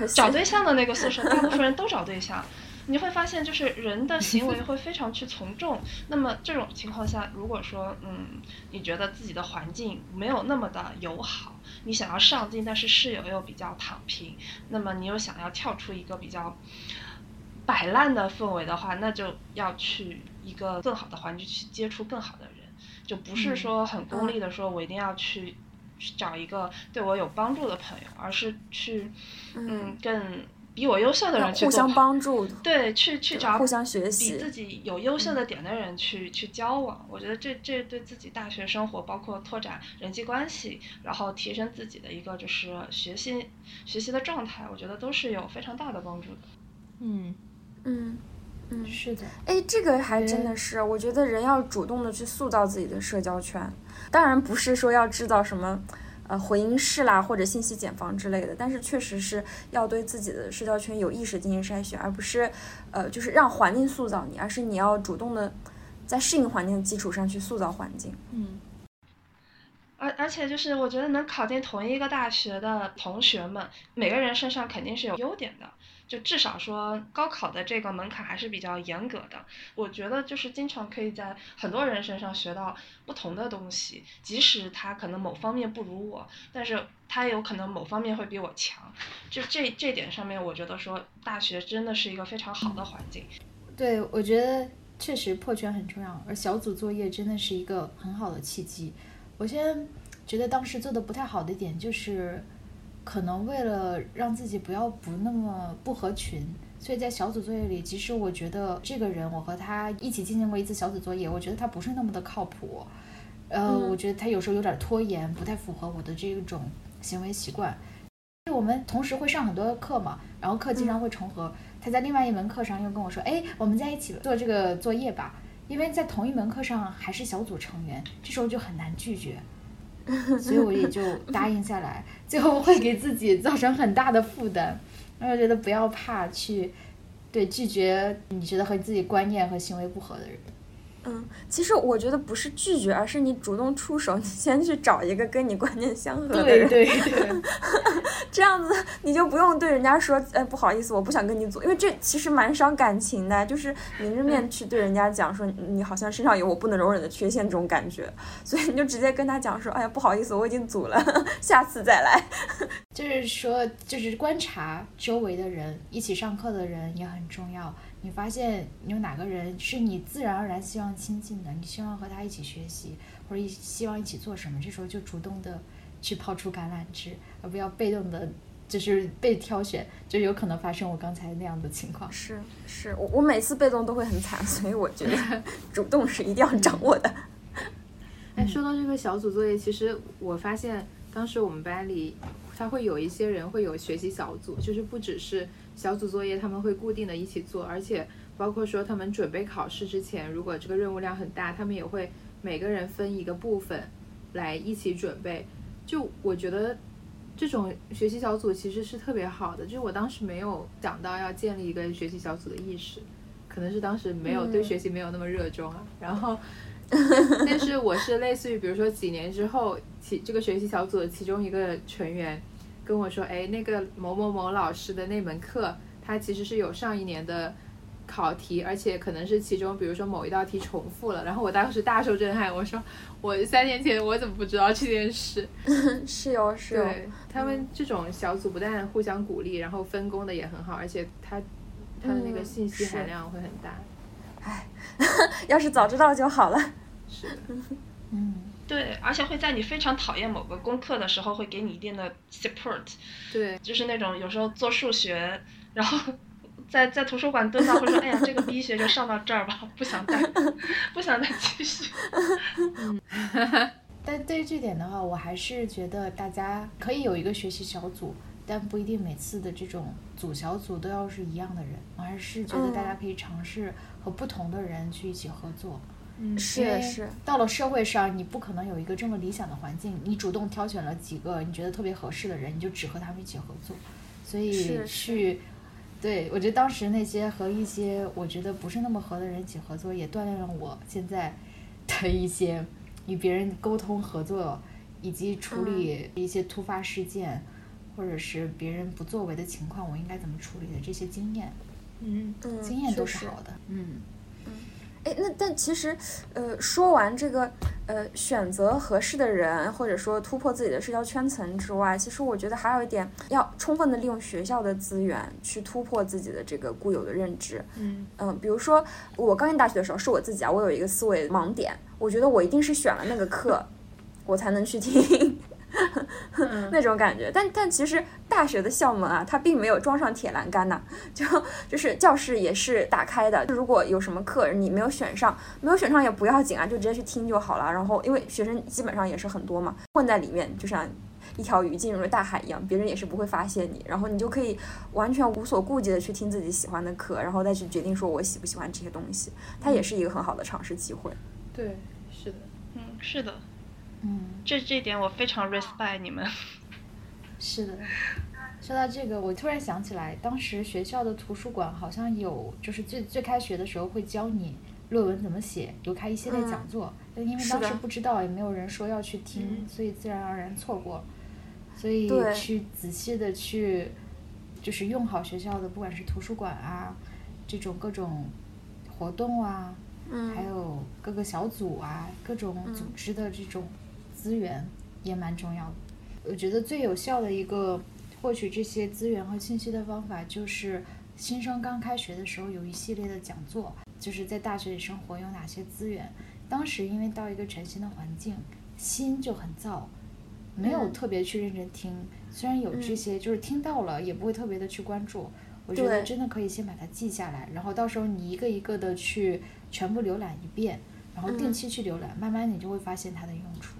找对象的那个宿舍，大部分人都找对象。你会发现，就是人的行为会非常去从众。那么这种情况下，如果说嗯，你觉得自己的环境没有那么的友好，你想要上进，但是室友又比较躺平，那么你又想要跳出一个比较。摆烂的氛围的话，那就要去一个更好的环境去接触更好的人，就不是说很功利的说，我一定要去找一个对我有帮助的朋友，而是去嗯更比我优秀的人去互相帮助，对，去去找互相学习比自己有优秀的点的人去去交往。我觉得这这对自己大学生活，包括拓展人际关系，然后提升自己的一个就是学习学习的状态，我觉得都是有非常大的帮助的。嗯。嗯，嗯，是的，哎，这个还真的是，我觉得人要主动的去塑造自己的社交圈，当然不是说要制造什么，呃，回音室啦或者信息茧房之类的，但是确实是要对自己的社交圈有意识进行筛选，而不是，呃，就是让环境塑造你，而是你要主动的在适应环境的基础上去塑造环境。嗯，而而且就是我觉得能考进同一个大学的同学们，每个人身上肯定是有优点的。就至少说，高考的这个门槛还是比较严格的。我觉得就是经常可以在很多人身上学到不同的东西，即使他可能某方面不如我，但是他有可能某方面会比我强。就这这点上面，我觉得说大学真的是一个非常好的环境。对，我觉得确实破圈很重要，而小组作业真的是一个很好的契机。我现在觉得当时做的不太好的点就是。可能为了让自己不要不那么不合群，所以在小组作业里，即使我觉得这个人我和他一起进行过一次小组作业，我觉得他不是那么的靠谱，呃，我觉得他有时候有点拖延，不太符合我的这种行为习惯。我们同时会上很多课嘛，然后课经常会重合。他在另外一门课上又跟我说：“哎，我们在一起做这个作业吧。”因为在同一门课上还是小组成员，这时候就很难拒绝。所以我也就答应下来，最后会给自己造成很大的负担。我觉得不要怕去，对拒绝你觉得和你自己观念和行为不合的人。嗯，其实我觉得不是拒绝，而是你主动出手，你先去找一个跟你观念相合的人。对对对，这样子你就不用对人家说，哎，不好意思，我不想跟你组，因为这其实蛮伤感情的，就是明着面去对人家讲说，你好像身上有我不能容忍的缺陷这种感觉，所以你就直接跟他讲说，哎呀，不好意思，我已经组了，下次再来。就是说，就是观察周围的人，一起上课的人也很重要。你发现有哪个人是你自然而然希望亲近的，你希望和他一起学习，或者一希望一起做什么，这时候就主动的去抛出橄榄枝，而不要被动的，就是被挑选，就有可能发生我刚才那样的情况。是是，我我每次被动都会很惨，所以我觉得主动是一定要掌握的。哎，说到这个小组作业，其实我发现当时我们班里，他会有一些人会有学习小组，就是不只是。小组作业他们会固定的一起做，而且包括说他们准备考试之前，如果这个任务量很大，他们也会每个人分一个部分来一起准备。就我觉得这种学习小组其实是特别好的，就是我当时没有想到要建立一个学习小组的意识，可能是当时没有对学习没有那么热衷啊。然后，但是我是类似于比如说几年之后，其这个学习小组的其中一个成员。跟我说，哎，那个某某某老师的那门课，他其实是有上一年的考题，而且可能是其中，比如说某一道题重复了，然后我当时大受震撼，我说我三年前我怎么不知道这件事？是哟是哟，他们这种小组不但互相鼓励，然后分工的也很好，而且他他的那个信息含量会很大。唉，要是早知道就好了。是的，嗯，对，而且会在你非常讨厌某个功课的时候，会给你一定的 support。对，就是那种有时候做数学，然后。在在图书馆蹲到，会说：“哎呀，这个 B 学就上到这儿吧，不想再，不想再继续。”嗯，但对于这点的话，我还是觉得大家可以有一个学习小组，但不一定每次的这种组小组都要是一样的人。我还是觉得大家可以尝试和不同的人去一起合作。嗯，是是。到了社会上，你不可能有一个这么理想的环境，你主动挑选了几个你觉得特别合适的人，你就只和他们一起合作。所以去。对，我觉得当时那些和一些我觉得不是那么合的人一起合作，也锻炼了我现在的一些与别人沟通合作，以及处理一些突发事件，或者是别人不作为的情况，我应该怎么处理的这些经验。嗯，经验都是好的。嗯。哎，那但其实，呃，说完这个，呃，选择合适的人，或者说突破自己的社交圈层之外，其实我觉得还有一点，要充分的利用学校的资源去突破自己的这个固有的认知。嗯嗯，比如说我刚进大学的时候，是我自己啊，我有一个思维盲点，我觉得我一定是选了那个课，我才能去听。那种感觉，但但其实大学的校门啊，它并没有装上铁栏杆呐，就就是教室也是打开的。如果有什么课你没有选上，没有选上也不要紧啊，就直接去听就好了。然后因为学生基本上也是很多嘛，混在里面就像一条鱼进入了大海一样，别人也是不会发现你。然后你就可以完全无所顾忌的去听自己喜欢的课，然后再去决定说我喜不喜欢这些东西。它也是一个很好的尝试机会。对，是的，嗯，是的。嗯，这这点我非常 respect 你们。是的，说到这个，我突然想起来，当时学校的图书馆好像有，就是最最开学的时候会教你论文怎么写，有开一系列讲座。但因为当时不知道，也没有人说要去听，所以自然而然错过。所以去仔细的去，就是用好学校的，不管是图书馆啊，这种各种活动啊，还有各个小组啊，各种组织的这种。资源也蛮重要的。我觉得最有效的一个获取这些资源和信息的方法，就是新生刚开学的时候有一系列的讲座，就是在大学里生活有哪些资源。当时因为到一个全新的环境，心就很燥，没有特别去认真听。虽然有这些，就是听到了，也不会特别的去关注。我觉得真的可以先把它记下来，然后到时候你一个一个的去全部浏览一遍，然后定期去浏览，慢慢你就会发现它的用处。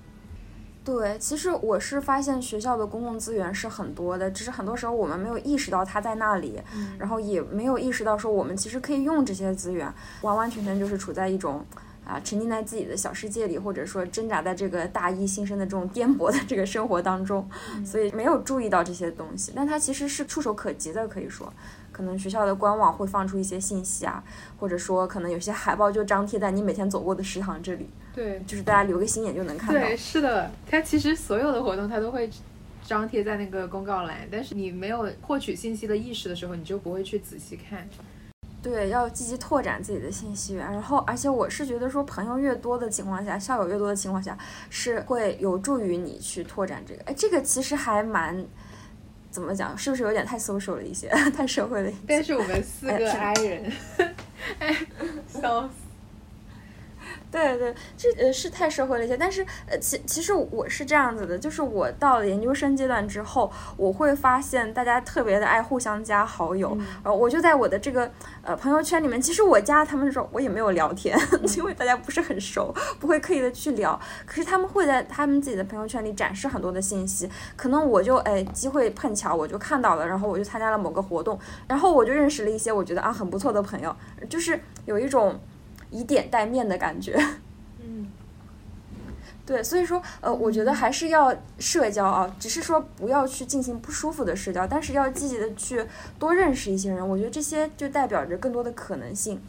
对，其实我是发现学校的公共资源是很多的，只是很多时候我们没有意识到它在那里，然后也没有意识到说我们其实可以用这些资源，完完全全就是处在一种啊沉浸在自己的小世界里，或者说挣扎在这个大一新生的这种颠簸的这个生活当中，所以没有注意到这些东西，但它其实是触手可及的，可以说。可能学校的官网会放出一些信息啊，或者说可能有些海报就张贴在你每天走过的食堂这里。对，就是大家留个心眼就能看到。对，是的，它其实所有的活动它都会张贴在那个公告栏，但是你没有获取信息的意识的时候，你就不会去仔细看。对，要积极拓展自己的信息源。然后，而且我是觉得说，朋友越多的情况下，校友越多的情况下，是会有助于你去拓展这个。哎，这个其实还蛮。怎么讲？是不是有点太 social 了一些，太社会了一些？但是我们四个 I 人，哎，笑死。对对，这呃是太社会了一些，但是呃其其实我是这样子的，就是我到了研究生阶段之后，我会发现大家特别的爱互相加好友，呃我就在我的这个呃朋友圈里面，其实我加他们的时候我也没有聊天，因为大家不是很熟，不会刻意的去聊，可是他们会在他们自己的朋友圈里展示很多的信息，可能我就哎机会碰巧我就看到了，然后我就参加了某个活动，然后我就认识了一些我觉得啊很不错的朋友，就是有一种。以点带面的感觉，嗯，对，所以说，呃，我觉得还是要社交啊，只是说不要去进行不舒服的社交，但是要积极的去多认识一些人，我觉得这些就代表着更多的可能性。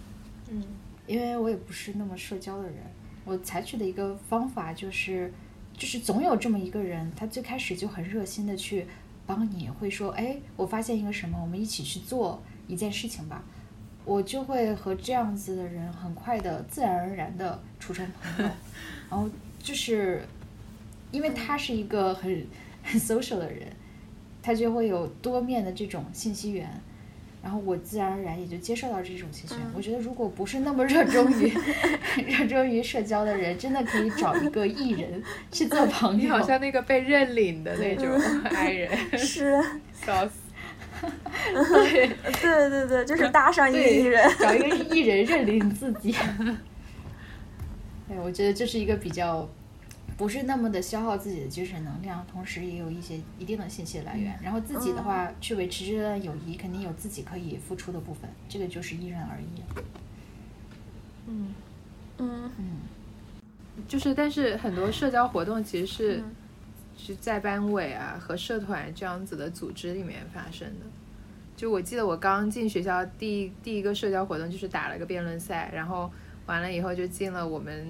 嗯，因为我也不是那么社交的人，我采取的一个方法就是，就是总有这么一个人，他最开始就很热心的去帮你，会说，哎，我发现一个什么，我们一起去做一件事情吧。我就会和这样子的人很快的、自然而然的处成朋友，然后就是因为他是一个很很 social 的人，他就会有多面的这种信息源。然后我自然而然也就接受到这种信息源。我觉得如果不是那么热衷于 热衷于社交的人，真的可以找一个艺人去做朋友。你好像那个被认领的那种爱人，是笑死。对对对对，就是搭上一个艺人，找一个艺人认领自己。对，我觉得这是一个比较。不是那么的消耗自己的精神能量，同时也有一些一定的信息来源。然后自己的话，去维持这段友谊，肯定有自己可以付出的部分，这个就是因人而异。嗯嗯嗯，就是，但是很多社交活动其实是是在班委啊和社团这样子的组织里面发生的。就我记得我刚进学校第第一个社交活动就是打了个辩论赛，然后完了以后就进了我们。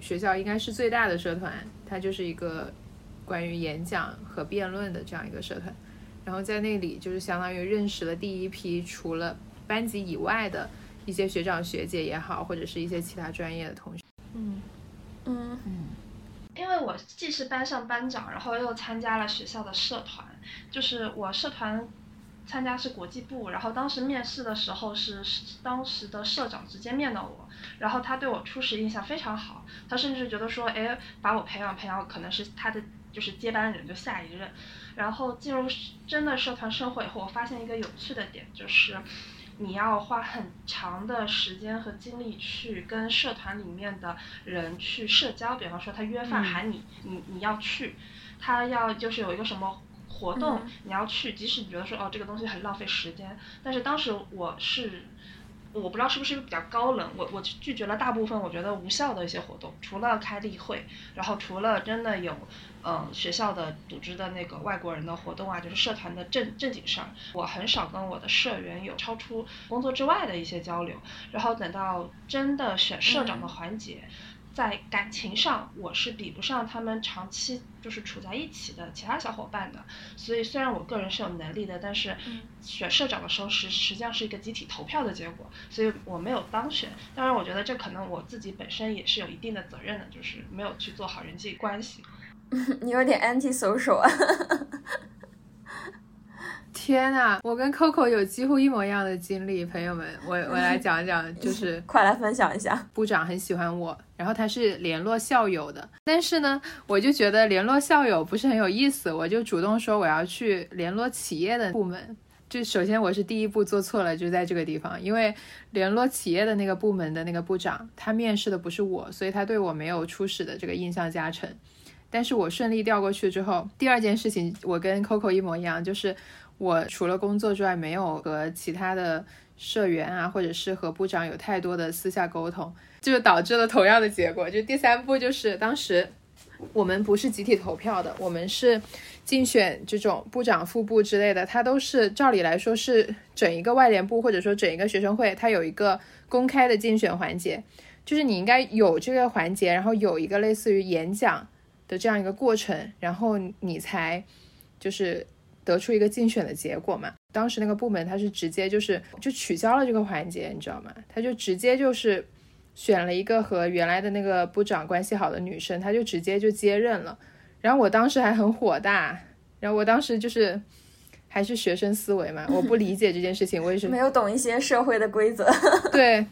学校应该是最大的社团，它就是一个关于演讲和辩论的这样一个社团。然后在那里就是相当于认识了第一批除了班级以外的一些学长学姐也好，或者是一些其他专业的同学。嗯嗯嗯。因为我既是班上班长，然后又参加了学校的社团，就是我社团参加是国际部，然后当时面试的时候是当时的社长直接面到我。然后他对我初始印象非常好，他甚至觉得说，哎，把我培养培养，可能是他的就是接班人，就下一任。然后进入真的社团生活以后，我发现一个有趣的点，就是你要花很长的时间和精力去跟社团里面的人去社交，比方说他约饭喊你，你你要去，他要就是有一个什么活动你要去，即使你觉得说哦这个东西很浪费时间，但是当时我是。我不知道是不是比较高冷，我我拒绝了大部分我觉得无效的一些活动，除了开例会，然后除了真的有，嗯学校的组织的那个外国人的活动啊，就是社团的正正经事儿，我很少跟我的社员有超出工作之外的一些交流，然后等到真的选社长的环节。在感情上，我是比不上他们长期就是处在一起的其他小伙伴的。所以虽然我个人是有能力的，但是选社长的时候实实际上是一个集体投票的结果，所以我没有当选。当然，我觉得这可能我自己本身也是有一定的责任的，就是没有去做好人际关系。你有点 anti social 啊。天呐，我跟 Coco 有几乎一模一样的经历，朋友们，我我来讲讲，就是 快来分享一下。部长很喜欢我，然后他是联络校友的，但是呢，我就觉得联络校友不是很有意思，我就主动说我要去联络企业的部门。就首先我是第一步做错了，就在这个地方，因为联络企业的那个部门的那个部长，他面试的不是我，所以他对我没有初始的这个印象加成。但是我顺利调过去之后，第二件事情我跟 Coco 一模一样，就是。我除了工作之外，没有和其他的社员啊，或者是和部长有太多的私下沟通，就导致了同样的结果。就第三步，就是当时我们不是集体投票的，我们是竞选这种部长、副部之类的，它都是照理来说是整一个外联部或者说整一个学生会，它有一个公开的竞选环节，就是你应该有这个环节，然后有一个类似于演讲的这样一个过程，然后你才就是。得出一个竞选的结果嘛？当时那个部门他是直接就是就取消了这个环节，你知道吗？他就直接就是选了一个和原来的那个部长关系好的女生，他就直接就接任了。然后我当时还很火大，然后我当时就是还是学生思维嘛，我不理解这件事情为什么没有懂一些社会的规则。对，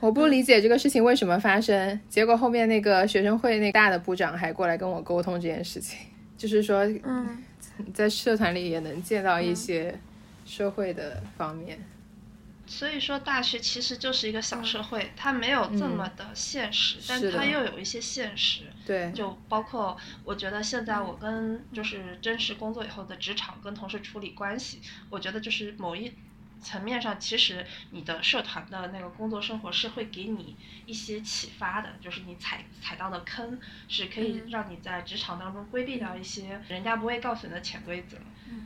我不理解这个事情为什么发生。结果后面那个学生会那大的部长还过来跟我沟通这件事情，就是说，嗯。在社团里也能见到一些社会的方面，所以说大学其实就是一个小社会，它没有这么的现实，但它又有一些现实。对，就包括我觉得现在我跟就是真实工作以后的职场跟同事处理关系，我觉得就是某一。层面上，其实你的社团的那个工作生活是会给你一些启发的，就是你踩踩到的坑，是可以让你在职场当中规避掉一些人家不会告诉你的潜规则。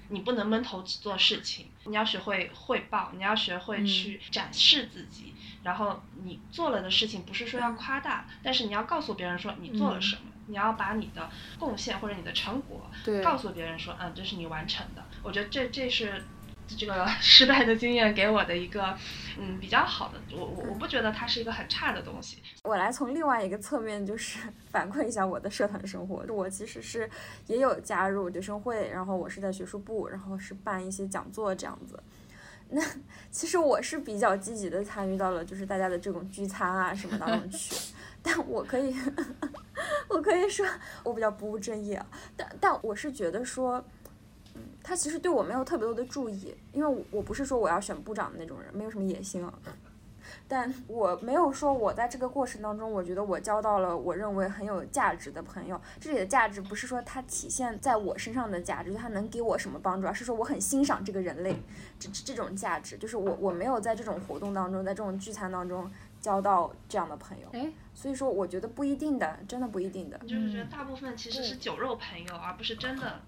你不能闷头只做事情，你要学会汇报，你要学会去展示自己。然后你做了的事情，不是说要夸大，但是你要告诉别人说你做了什么，你要把你的贡献或者你的成果告诉别人说，嗯，这是你完成的。我觉得这这是。这个失败的经验给我的一个嗯比较好的，我我我不觉得它是一个很差的东西。我来从另外一个侧面就是 反馈一下我的社团生活，我其实是也有加入学生会，然后我是在学术部，然后是办一些讲座这样子。那其实我是比较积极的参与到了就是大家的这种聚餐啊什么当中去，但我可以 我可以说我比较不务正业啊，但但我是觉得说。他其实对我没有特别多的注意，因为我不是说我要选部长的那种人，没有什么野心啊。但我没有说我在这个过程当中，我觉得我交到了我认为很有价值的朋友。这里的价值不是说它体现在我身上的价值，它能给我什么帮助，而是说我很欣赏这个人类这这种价值。就是我我没有在这种活动当中，在这种聚餐当中交到这样的朋友。哎，所以说我觉得不一定的，真的不一定的。就是觉得大部分其实是酒肉朋友，而不是真的。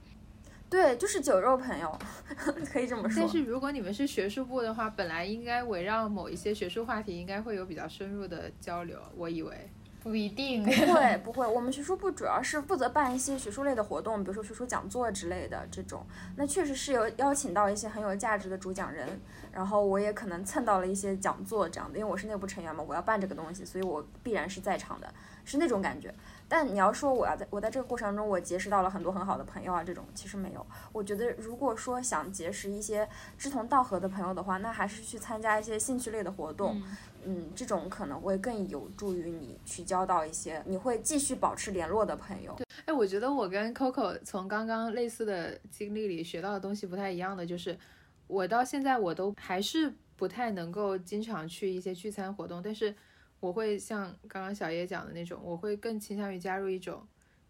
对，就是酒肉朋友，可以这么说。但是如果你们是学术部的话，本来应该围绕某一些学术话题，应该会有比较深入的交流。我以为不一定，不会不会。我们学术部主要是负责办一些学术类的活动，比如说学术讲座之类的这种。那确实是有邀请到一些很有价值的主讲人，然后我也可能蹭到了一些讲座这样的，因为我是内部成员嘛，我要办这个东西，所以我必然是在场的，是那种感觉。但你要说我要在我在这个过程中我结识到了很多很好的朋友啊，这种其实没有。我觉得如果说想结识一些志同道合的朋友的话，那还是去参加一些兴趣类的活动，嗯，这种可能会更有助于你去交到一些你会继续保持联络的朋友。对，哎，我觉得我跟 Coco 从刚刚类似的经历里学到的东西不太一样的，就是我到现在我都还是不太能够经常去一些聚餐活动，但是。我会像刚刚小叶讲的那种，我会更倾向于加入一种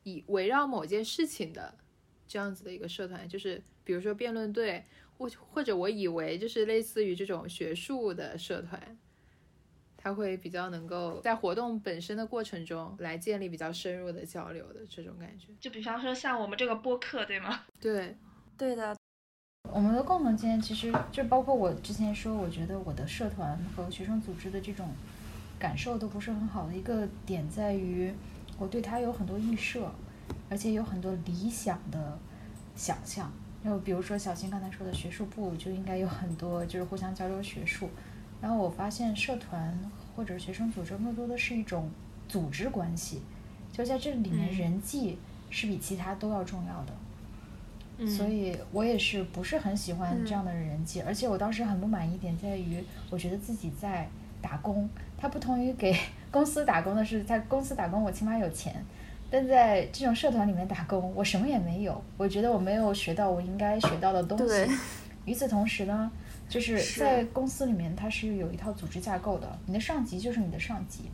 以围绕某件事情的这样子的一个社团，就是比如说辩论队，或或者我以为就是类似于这种学术的社团，它会比较能够在活动本身的过程中来建立比较深入的交流的这种感觉。就比方说像我们这个播客，对吗？对，对的。我们的共同经验其实就包括我之前说，我觉得我的社团和学生组织的这种。感受都不是很好的一个点在于，我对他有很多预设，而且有很多理想的想象。就比如说小新刚才说的学术部就应该有很多就是互相交流学术，然后我发现社团或者学生组织更多的是一种组织关系，就在这里面人际是比其他都要重要的。所以我也是不是很喜欢这样的人际，而且我当时很不满意点在于，我觉得自己在打工。它不同于给 公司打工的是，在公司打工我起码有钱，但在这种社团里面打工，我什么也没有。我觉得我没有学到我应该学到的东西。与此同时呢，就是在公司里面，它是有一套组织架构的，你的上级就是你的上级，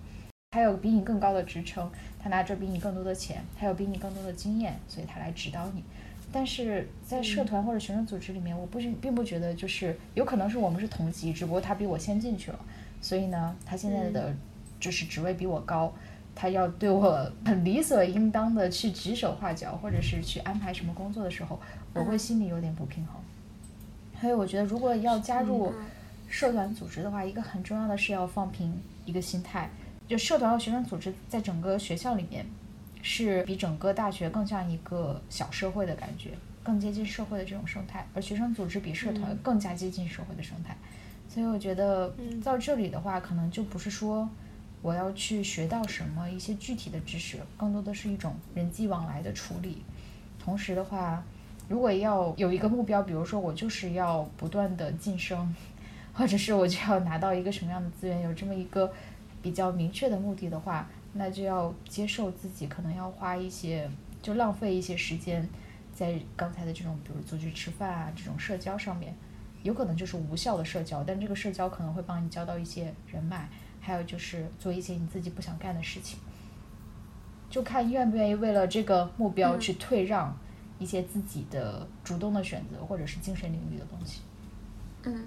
还有比你更高的职称，他拿着比你更多的钱，还有比你更多的经验，所以他来指导你。但是在社团或者学生组织里面，我不并不觉得就是有可能是我们是同级，只不过他比我先进去了。所以呢，他现在的就是职位比我高，他要对我很理所应当的去指手画脚，或者是去安排什么工作的时候，我会心里有点不平衡。所以我觉得，如果要加入社团组织的话，一个很重要的是要放平一个心态。就社团和学生组织在整个学校里面，是比整个大学更像一个小社会的感觉，更接近社会的这种生态，而学生组织比社团更加接近社会的生态。所以我觉得到这里的话，可能就不是说我要去学到什么一些具体的知识，更多的是一种人际往来的处理。同时的话，如果要有一个目标，比如说我就是要不断的晋升，或者是我就要拿到一个什么样的资源，有这么一个比较明确的目的的话，那就要接受自己可能要花一些，就浪费一些时间在刚才的这种，比如出去吃饭啊这种社交上面。有可能就是无效的社交，但这个社交可能会帮你交到一些人脉，还有就是做一些你自己不想干的事情，就看愿不愿意为了这个目标去退让一些自己的主动的选择或者是精神领域的东西。嗯，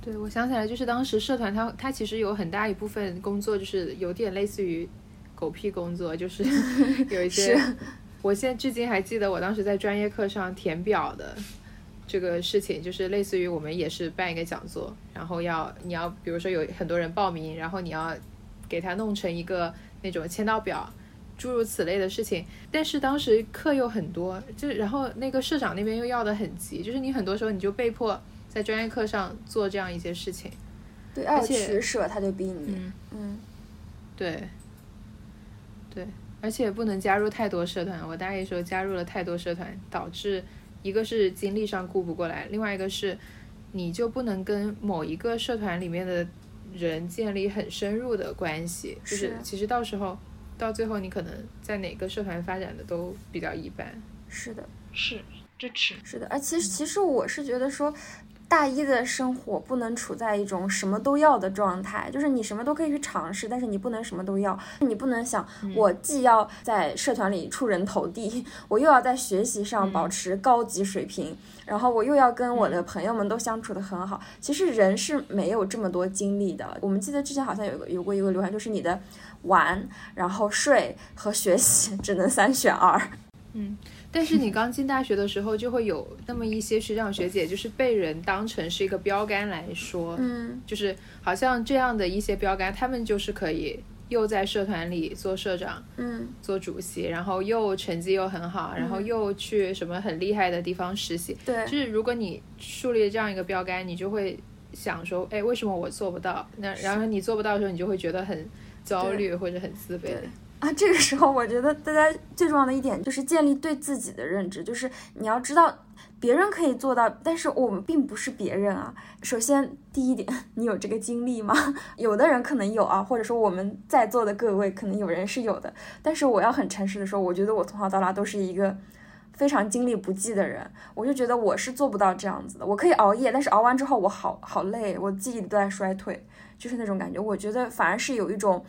对，我想起来，就是当时社团它它其实有很大一部分工作就是有点类似于狗屁工作，就是 有一些，我现在至今还记得我当时在专业课上填表的。这个事情就是类似于我们也是办一个讲座，然后要你要比如说有很多人报名，然后你要给他弄成一个那种签到表，诸如此类的事情。但是当时课又很多，就然后那个社长那边又要的很急，就是你很多时候你就被迫在专业课上做这样一些事情。对，而且取舍他就逼你。嗯嗯，对，对，而且不能加入太多社团。我大一时候加入了太多社团，导致一个是精力上顾不过来，另外一个是你就不能跟某一个社团里面的人建立很深入的关系。就是是其实到时候到最后，你可能在哪个社团发展的都比较一般。是的，是支持。是的。而其实其实我是觉得说。大一的生活不能处在一种什么都要的状态，就是你什么都可以去尝试，但是你不能什么都要。你不能想我既要在社团里出人头地，我又要在学习上保持高级水平，然后我又要跟我的朋友们都相处得很好。其实人是没有这么多精力的。我们记得之前好像有个有过一个流传，就是你的玩，然后睡和学习 只能三选二。嗯。但是你刚进大学的时候，就会有那么一些学长学姐，就是被人当成是一个标杆来说，嗯，就是好像这样的一些标杆，他们就是可以又在社团里做社长，嗯，做主席，然后又成绩又很好，然后又去什么很厉害的地方实习，对，就是如果你树立这样一个标杆，你就会想说，哎，为什么我做不到？那然后你做不到的时候，你就会觉得很焦虑或者很自卑。啊，这个时候我觉得大家最重要的一点就是建立对自己的认知，就是你要知道别人可以做到，但是我们并不是别人啊。首先第一点，你有这个精力吗？有的人可能有啊，或者说我们在座的各位可能有人是有的，但是我要很诚实的说，我觉得我从小到大都是一个非常精力不济的人，我就觉得我是做不到这样子的。我可以熬夜，但是熬完之后我好好累，我记忆力都在衰退，就是那种感觉。我觉得反而是有一种。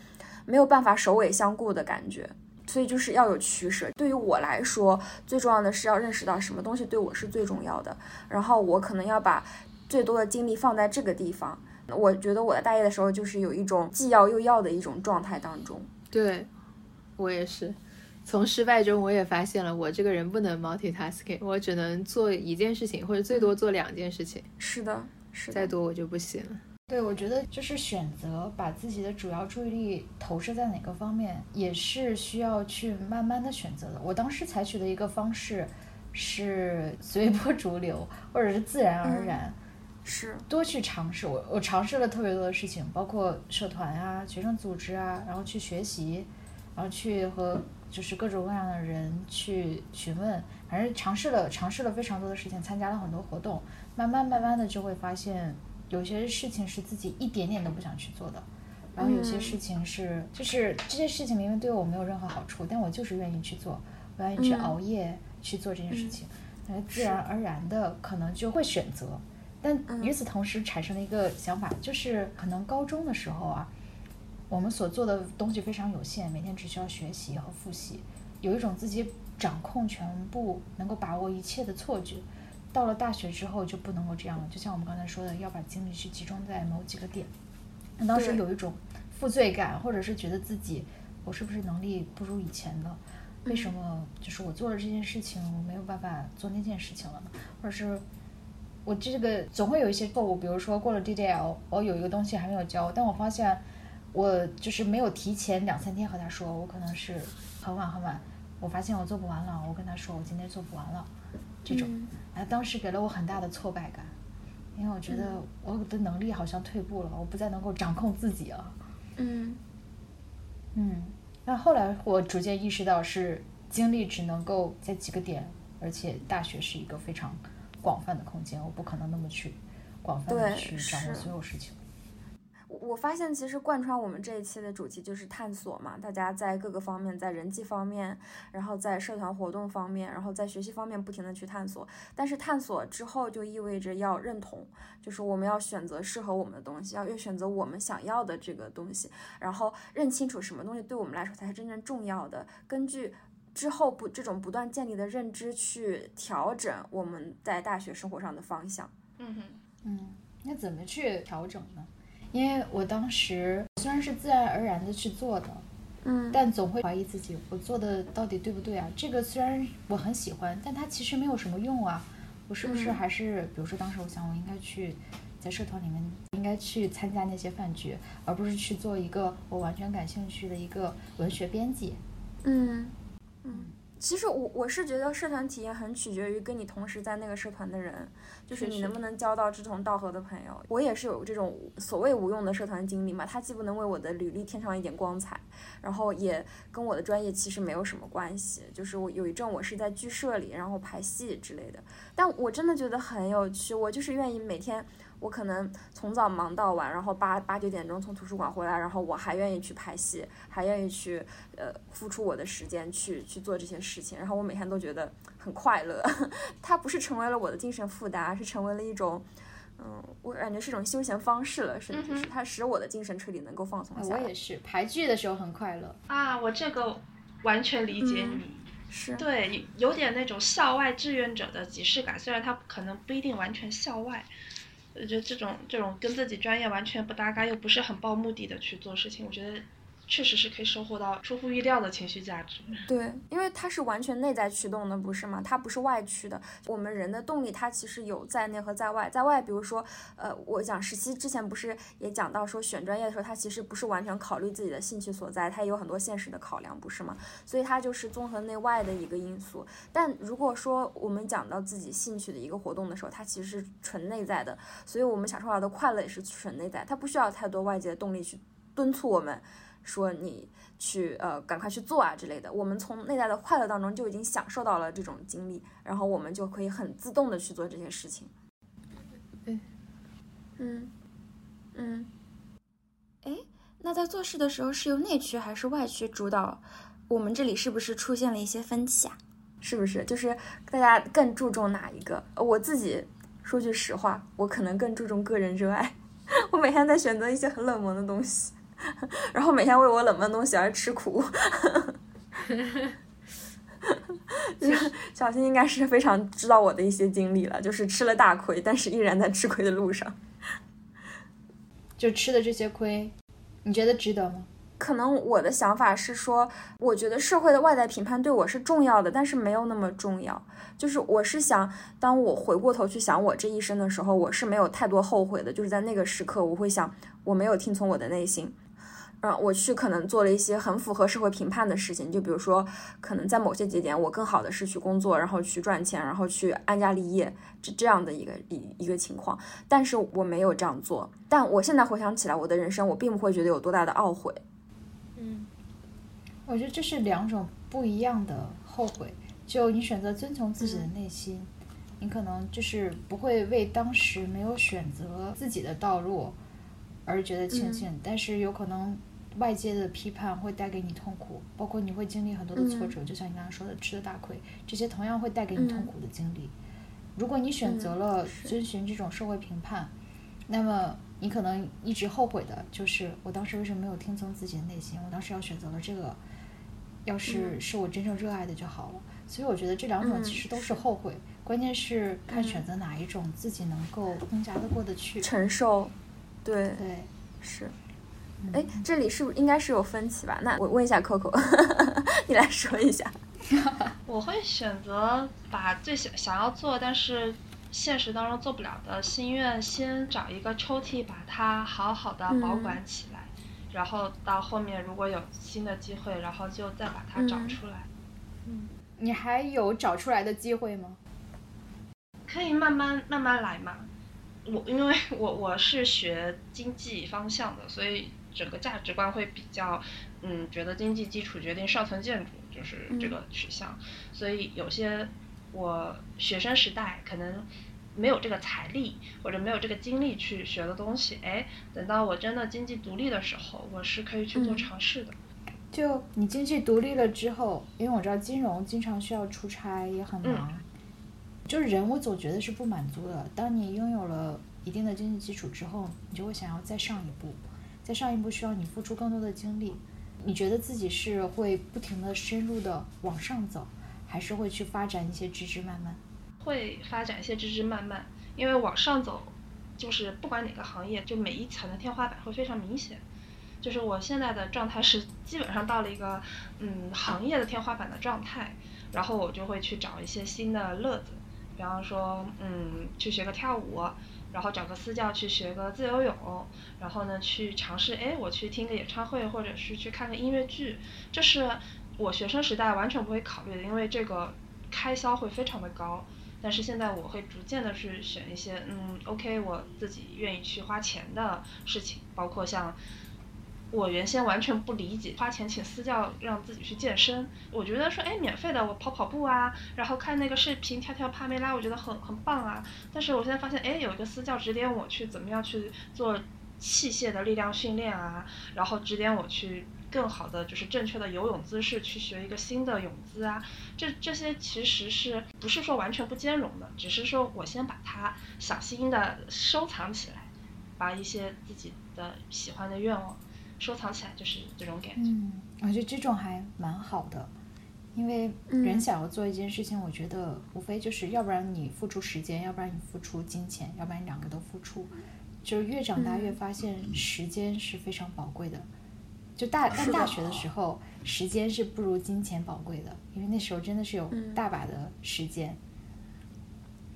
没有办法首尾相顾的感觉，所以就是要有取舍。对于我来说，最重要的是要认识到什么东西对我是最重要的，然后我可能要把最多的精力放在这个地方。我觉得我在大一的时候就是有一种既要又要的一种状态当中。对，我也是。从失败中，我也发现了我这个人不能 multitasking，我只能做一件事情，或者最多做两件事情。是的，是的再多我就不行了。对，我觉得就是选择把自己的主要注意力投射在哪个方面，也是需要去慢慢的选择的。我当时采取的一个方式是 随波逐流，或者是自然而然，是多去尝试。我我尝试了特别多的事情，包括社团啊、学生组织啊，然后去学习，然后去和就是各种各样的人去询问，反正尝试了尝试了非常多的事情，参加了很多活动，慢慢慢慢的就会发现。有些事情是自己一点点都不想去做的，然后有些事情是，就是这些事情明明对我没有任何好处，但我就是愿意去做，我愿意去熬夜去做这件事情，那自然而然的可能就会选择。但与此同时产生了一个想法，就是可能高中的时候啊，我们所做的东西非常有限，每天只需要学习和复习，有一种自己掌控全部、能够把握一切的错觉。到了大学之后就不能够这样了，就像我们刚才说的，要把精力去集中在某几个点。那当时有一种负罪感，或者是觉得自己我是不是能力不如以前了？为什么就是我做了这件事情，我没有办法做那件事情了呢？或者是我这个总会有一些错误，比如说过了 DDL，我有一个东西还没有交，但我发现我就是没有提前两三天和他说，我可能是很晚很晚，我发现我做不完了，我跟他说我今天做不完了。这种，哎，当时给了我很大的挫败感，因为我觉得我的能力好像退步了，我不再能够掌控自己了。嗯，嗯，那后来我逐渐意识到，是精力只能够在几个点，而且大学是一个非常广泛的空间，我不可能那么去广泛的去掌握所有事情。我发现其实贯穿我们这一期的主题就是探索嘛，大家在各个方面，在人际方面，然后在社团活动方面，然后在学习方面不停的去探索。但是探索之后就意味着要认同，就是我们要选择适合我们的东西，要要选择我们想要的这个东西，然后认清楚什么东西对我们来说才是真正重要的。根据之后不这种不断建立的认知去调整我们在大学生活上的方向。嗯哼，嗯，那怎么去调整呢？因为我当时虽然是自然而然的去做的，嗯，但总会怀疑自己，我做的到底对不对啊？这个虽然我很喜欢，但它其实没有什么用啊。我是不是还是，比如说当时我想，我应该去在社团里面，应该去参加那些饭局，而不是去做一个我完全感兴趣的一个文学编辑。嗯嗯。其实我我是觉得社团体验很取决于跟你同时在那个社团的人，就是你能不能交到志同道合的朋友。我也是有这种所谓无用的社团经历嘛，它既不能为我的履历添上一点光彩，然后也跟我的专业其实没有什么关系。就是我有一阵我是在剧社里，然后排戏之类的，但我真的觉得很有趣，我就是愿意每天。我可能从早忙到晚，然后八八九点钟从图书馆回来，然后我还愿意去拍戏，还愿意去呃付出我的时间去去做这些事情，然后我每天都觉得很快乐。它不是成为了我的精神负担，而是成为了一种，嗯，我感觉是一种休闲方式了，甚至是它使我的精神彻底能够放松下来。我也是排剧的时候很快乐啊，我这个完全理解你，是对，有点那种校外志愿者的即视感，虽然它可能不一定完全校外。我觉得这种这种跟自己专业完全不搭嘎，又不是很抱目的的去做事情，我觉得。确实是可以收获到出乎意料的情绪价值。对，因为它是完全内在驱动的，不是吗？它不是外驱的。我们人的动力，它其实有在内和在外。在外，比如说，呃，我讲实习之前不是也讲到说，选专业的时候，它其实不是完全考虑自己的兴趣所在，它也有很多现实的考量，不是吗？所以它就是综合内外的一个因素。但如果说我们讲到自己兴趣的一个活动的时候，它其实是纯内在的，所以我们享受到的快乐也是纯内在，它不需要太多外界的动力去敦促我们。说你去呃赶快去做啊之类的，我们从内在的快乐当中就已经享受到了这种经历，然后我们就可以很自动的去做这些事情。嗯嗯嗯，哎，那在做事的时候是由内驱还是外驱主导？我们这里是不是出现了一些分歧啊？是不是？就是大家更注重哪一个？我自己说句实话，我可能更注重个人热爱，我每天在选择一些很冷门的东西。然后每天为我冷门东西而吃苦，小新应该是非常知道我的一些经历了，就是吃了大亏，但是依然在吃亏的路上。就吃的这些亏，你觉得值得吗？可能我的想法是说，我觉得社会的外在评判对我是重要的，但是没有那么重要。就是我是想，当我回过头去想我这一生的时候，我是没有太多后悔的。就是在那个时刻，我会想，我没有听从我的内心。嗯，我去可能做了一些很符合社会评判的事情，就比如说，可能在某些节点，我更好的是去工作，然后去赚钱，然后去安家立业，这这样的一个一一个情况。但是我没有这样做。但我现在回想起来，我的人生，我并不会觉得有多大的懊悔。嗯，我觉得这是两种不一样的后悔。就你选择遵从自己的内心，你可能就是不会为当时没有选择自己的道路而觉得庆幸，但是有可能。外界的批判会带给你痛苦，包括你会经历很多的挫折，就像你刚刚说的吃的大亏，这些同样会带给你痛苦的经历。如果你选择了遵循这种社会评判，那么你可能一直后悔的就是我当时为什么没有听从自己的内心？我当时要选择了这个，要是是我真正热爱的就好了。所以我觉得这两种其实都是后悔，关键是看选择哪一种自己能够更加的过得去承受。对对是。哎，这里是不是应该是有分歧吧？那我问一下 Coco，你来说一下。我会选择把最想想要做，但是现实当中做不了的心愿，先找一个抽屉，把它好好的保管起来，然后到后面如果有新的机会，然后就再把它找出来。嗯，你还有找出来的机会吗？可以慢慢慢慢来嘛。我因为我我是学经济方向的，所以。整个价值观会比较，嗯，觉得经济基础决定上层建筑，就是这个取向。所以有些我学生时代可能没有这个财力或者没有这个精力去学的东西，哎，等到我真的经济独立的时候，我是可以去做尝试的。就你经济独立了之后，因为我知道金融经常需要出差，也很忙。就是人，我总觉得是不满足的。当你拥有了一定的经济基础之后，你就会想要再上一步。在上一步需要你付出更多的精力，你觉得自己是会不停的深入的往上走，还是会去发展一些枝枝蔓蔓？会发展一些枝枝蔓蔓，因为往上走，就是不管哪个行业，就每一层的天花板会非常明显。就是我现在的状态是基本上到了一个嗯行业的天花板的状态，然后我就会去找一些新的乐子，比方说嗯去学个跳舞。然后找个私教去学个自由泳，然后呢去尝试，哎，我去听个演唱会，或者是去看个音乐剧，这是我学生时代完全不会考虑的，因为这个开销会非常的高。但是现在我会逐渐的去选一些，嗯，OK，我自己愿意去花钱的事情，包括像我原先完全不理解花钱请私教让自己去健身，我觉得说，哎，免费的我跑跑步啊，然后看那个视频跳跳帕梅拉，我觉得很很棒啊。但是我现在发现，哎，有一个私教指点我去怎么样去做器械的力量训练啊，然后指点我去。更好的就是正确的游泳姿势，去学一个新的泳姿啊，这这些其实是不是说完全不兼容的，只是说我先把它小心的收藏起来，把一些自己的喜欢的愿望收藏起来，就是这种感觉。嗯，我觉得这种还蛮好的，因为人想要做一件事情，我觉得无非就是要不然你付出时间，要不然你付出金钱，要不然你两个都付出，就是越长大越发现时间是非常宝贵的。就大上大学的时候，时间是不如金钱宝贵的，因为那时候真的是有大把的时间。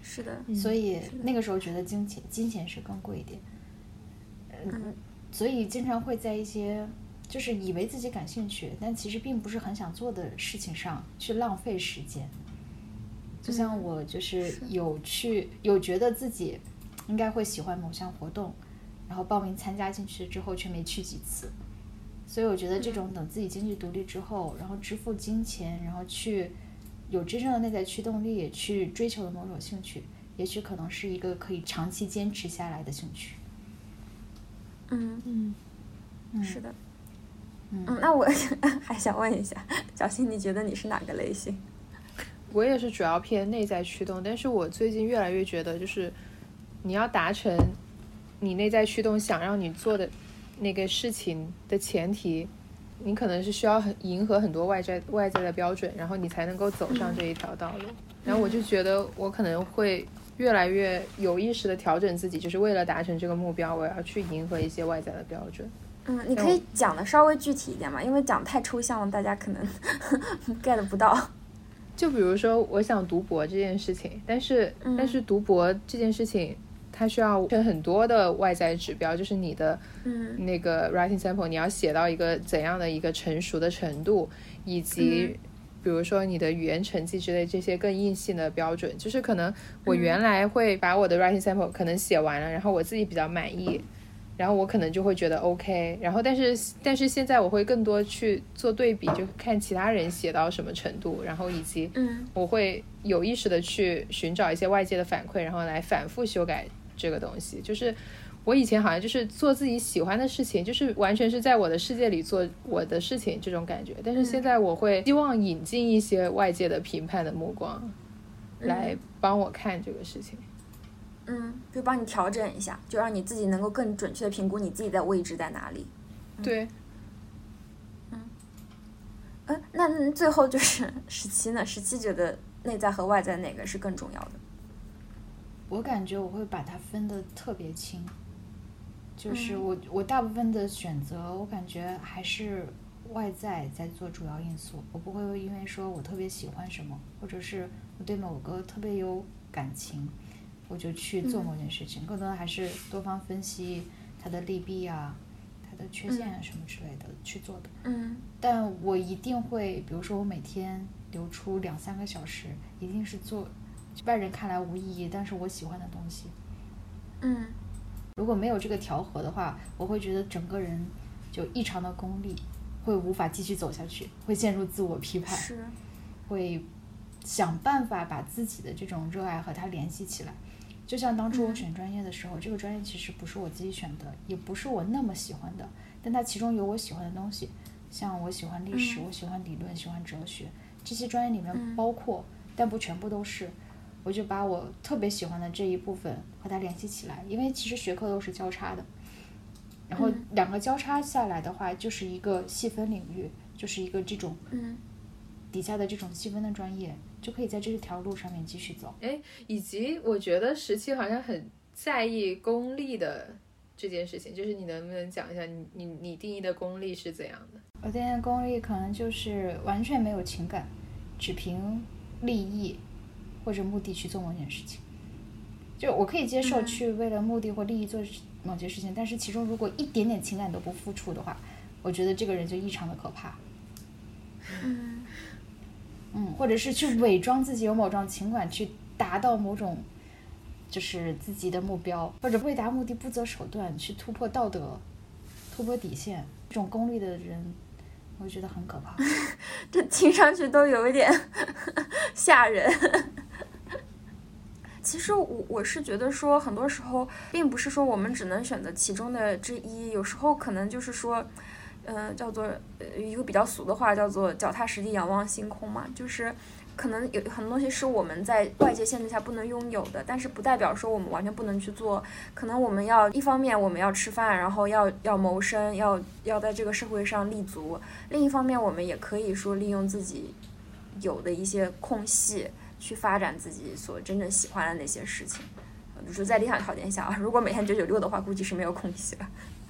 是的。所以那个时候觉得金钱金钱是更贵一点。嗯。所以经常会在一些就是以为自己感兴趣，但其实并不是很想做的事情上去浪费时间。就像我就是有去有觉得自己应该会喜欢某项活动，然后报名参加进去之后却没去几次。所以我觉得这种等自己经济独立之后，然后支付金钱，然后去有真正的内在驱动力去追求的某种兴趣，也许可能是一个可以长期坚持下来的兴趣。嗯嗯，是的。嗯，那我 还想问一下，小新，你觉得你是哪个类型？我也是主要偏内在驱动，但是我最近越来越觉得，就是你要达成你内在驱动想让你做的。那个事情的前提，你可能是需要很迎合很多外在外在的标准，然后你才能够走上这一条道路。然后我就觉得我可能会越来越有意识的调整自己，就是为了达成这个目标，我要去迎合一些外在的标准。嗯，你可以讲的稍微具体一点嘛，因为讲太抽象了，大家可能 get 不到。就比如说，我想读博这件事情，但是但是读博这件事情。它需要很多的外在指标，就是你的那个 writing sample，你要写到一个怎样的一个成熟的程度，以及比如说你的语言成绩之类这些更硬性的标准。就是可能我原来会把我的 writing sample 可能写完了，然后我自己比较满意，然后我可能就会觉得 OK。然后但是但是现在我会更多去做对比，就看其他人写到什么程度，然后以及我会有意识的去寻找一些外界的反馈，然后来反复修改。这个东西就是我以前好像就是做自己喜欢的事情，就是完全是在我的世界里做我的事情这种感觉。但是现在我会希望引进一些外界的评判的目光，来帮我看这个事情。嗯，就帮你调整一下，就让你自己能够更准确的评估你自己的位置在哪里。对。嗯。嗯，那最后就是 十七呢？十七觉得内在和外在哪个是更重要的？我感觉我会把它分得特别清，就是我我大部分的选择，我感觉还是外在在做主要因素。我不会因为说我特别喜欢什么，或者是我对某个特别有感情，我就去做某件事情。更多的还是多方分析它的利弊啊，它的缺陷啊什么之类的去做的。嗯。但我一定会，比如说我每天留出两三个小时，一定是做。外人看来无意义，但是我喜欢的东西。嗯，如果没有这个调和的话，我会觉得整个人就异常的功利，会无法继续走下去，会陷入自我批判，是，会想办法把自己的这种热爱和它联系起来。就像当初我选专业的时候，这个专业其实不是我自己选的，也不是我那么喜欢的，但它其中有我喜欢的东西，像我喜欢历史，我喜欢理论，喜欢哲学，这些专业里面包括，但不全部都是。我就把我特别喜欢的这一部分和它联系起来，因为其实学科都是交叉的，然后两个交叉下来的话，就是一个细分领域，就是一个这种嗯底下的这种细分的专业，就可以在这条路上面继续走。哎，以及我觉得十七好像很在意功利的这件事情，就是你能不能讲一下你你你定义的功利是怎样的？我定义的功利可能就是完全没有情感，只凭利益。或者目的去做某件事情，就我可以接受去为了目的或利益做某些事情，但是其中如果一点点情感都不付出的话，我觉得这个人就异常的可怕。嗯嗯，或者是去伪装自己有某种情感，去达到某种就是自己的目标，或者为达目的不择手段，去突破道德、突破底线，这种功利的人，我觉得很可怕。这听上去都有一点 吓人。其实我我是觉得说，很多时候并不是说我们只能选择其中的之一，有时候可能就是说，嗯，叫做一个比较俗的话，叫做脚踏实地仰望星空嘛。就是可能有很多东西是我们在外界限制下不能拥有的，但是不代表说我们完全不能去做。可能我们要一方面我们要吃饭，然后要要谋生，要要在这个社会上立足；另一方面，我们也可以说利用自己有的一些空隙。去发展自己所真正喜欢的那些事情，比如说在理想条件下啊，如果每天九九六的话，估计是没有空隙了。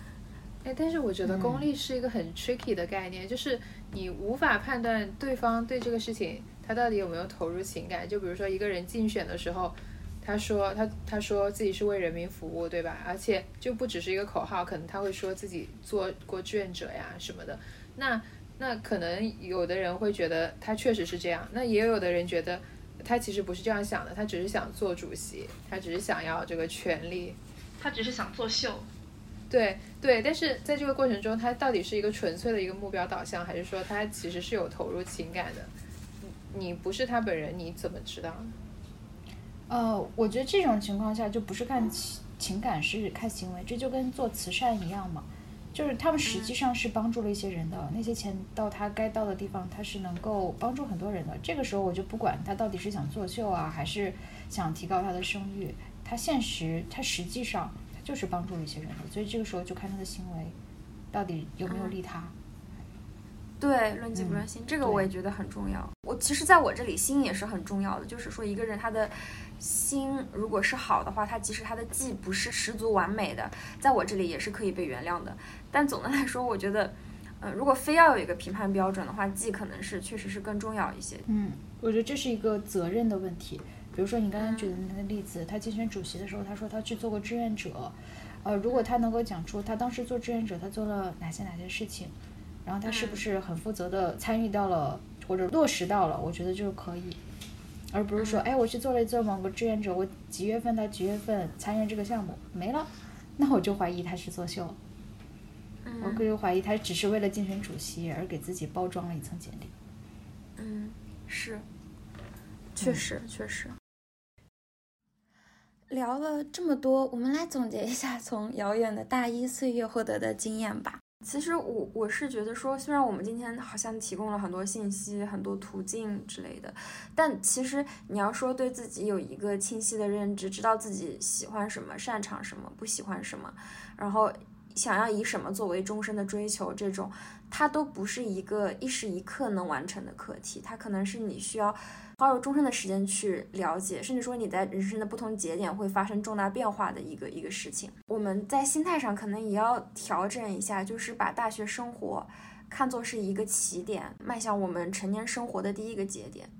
哎，但是我觉得功利是一个很 tricky 的概念，就是你无法判断对方对这个事情他到底有没有投入情感。就比如说一个人竞选的时候，他说他他说自己是为人民服务，对吧？而且就不只是一个口号，可能他会说自己做过志愿者呀什么的。那那可能有的人会觉得他确实是这样，那也有的人觉得。他其实不是这样想的，他只是想做主席，他只是想要这个权利，他只是想作秀。对对，但是在这个过程中，他到底是一个纯粹的一个目标导向，还是说他其实是有投入情感的？你不是他本人，你怎么知道？呃，我觉得这种情况下就不是看情情感，是看行为，这就跟做慈善一样嘛。就是他们实际上是帮助了一些人的，那些钱到他该到的地方，他是能够帮助很多人的。这个时候我就不管他到底是想作秀啊，还是想提高他的声誉，他现实他实际上他就是帮助了一些人的，所以这个时候就看他的行为到底有没有利他。对，论迹不论心，这个我也觉得很重要。我其实在我这里，心也是很重要的。就是说，一个人他的心如果是好的话，他即使他的技不是十足完美的，在我这里也是可以被原谅的。但总的来说，我觉得，呃，如果非要有一个评判标准的话，技可能是确实是更重要一些。嗯，我觉得这是一个责任的问题。比如说你刚刚举的那个例子，他竞选主席的时候，他说他去做过志愿者，呃，如果他能够讲出他当时做志愿者他做了哪些哪些事情。然后他是不是很负责的参与到了或者落实到了？我觉得就可以，而不是说，哎，我去做了一做某个志愿者，我几月份到几月份参与这个项目没了，那我就怀疑他是作秀。我个人怀疑他只是为了竞选主席而给自己包装了一层简历。嗯，是，确实确实。聊了这么多，我们来总结一下从遥远的大一岁月获得的经验吧。其实我我是觉得说，虽然我们今天好像提供了很多信息、很多途径之类的，但其实你要说对自己有一个清晰的认知，知道自己喜欢什么、擅长什么、不喜欢什么，然后想要以什么作为终身的追求，这种它都不是一个一时一刻能完成的课题，它可能是你需要。花有终身的时间去了解，甚至说你在人生的不同节点会发生重大变化的一个一个事情。我们在心态上可能也要调整一下，就是把大学生活看作是一个起点，迈向我们成年生活的第一个节点。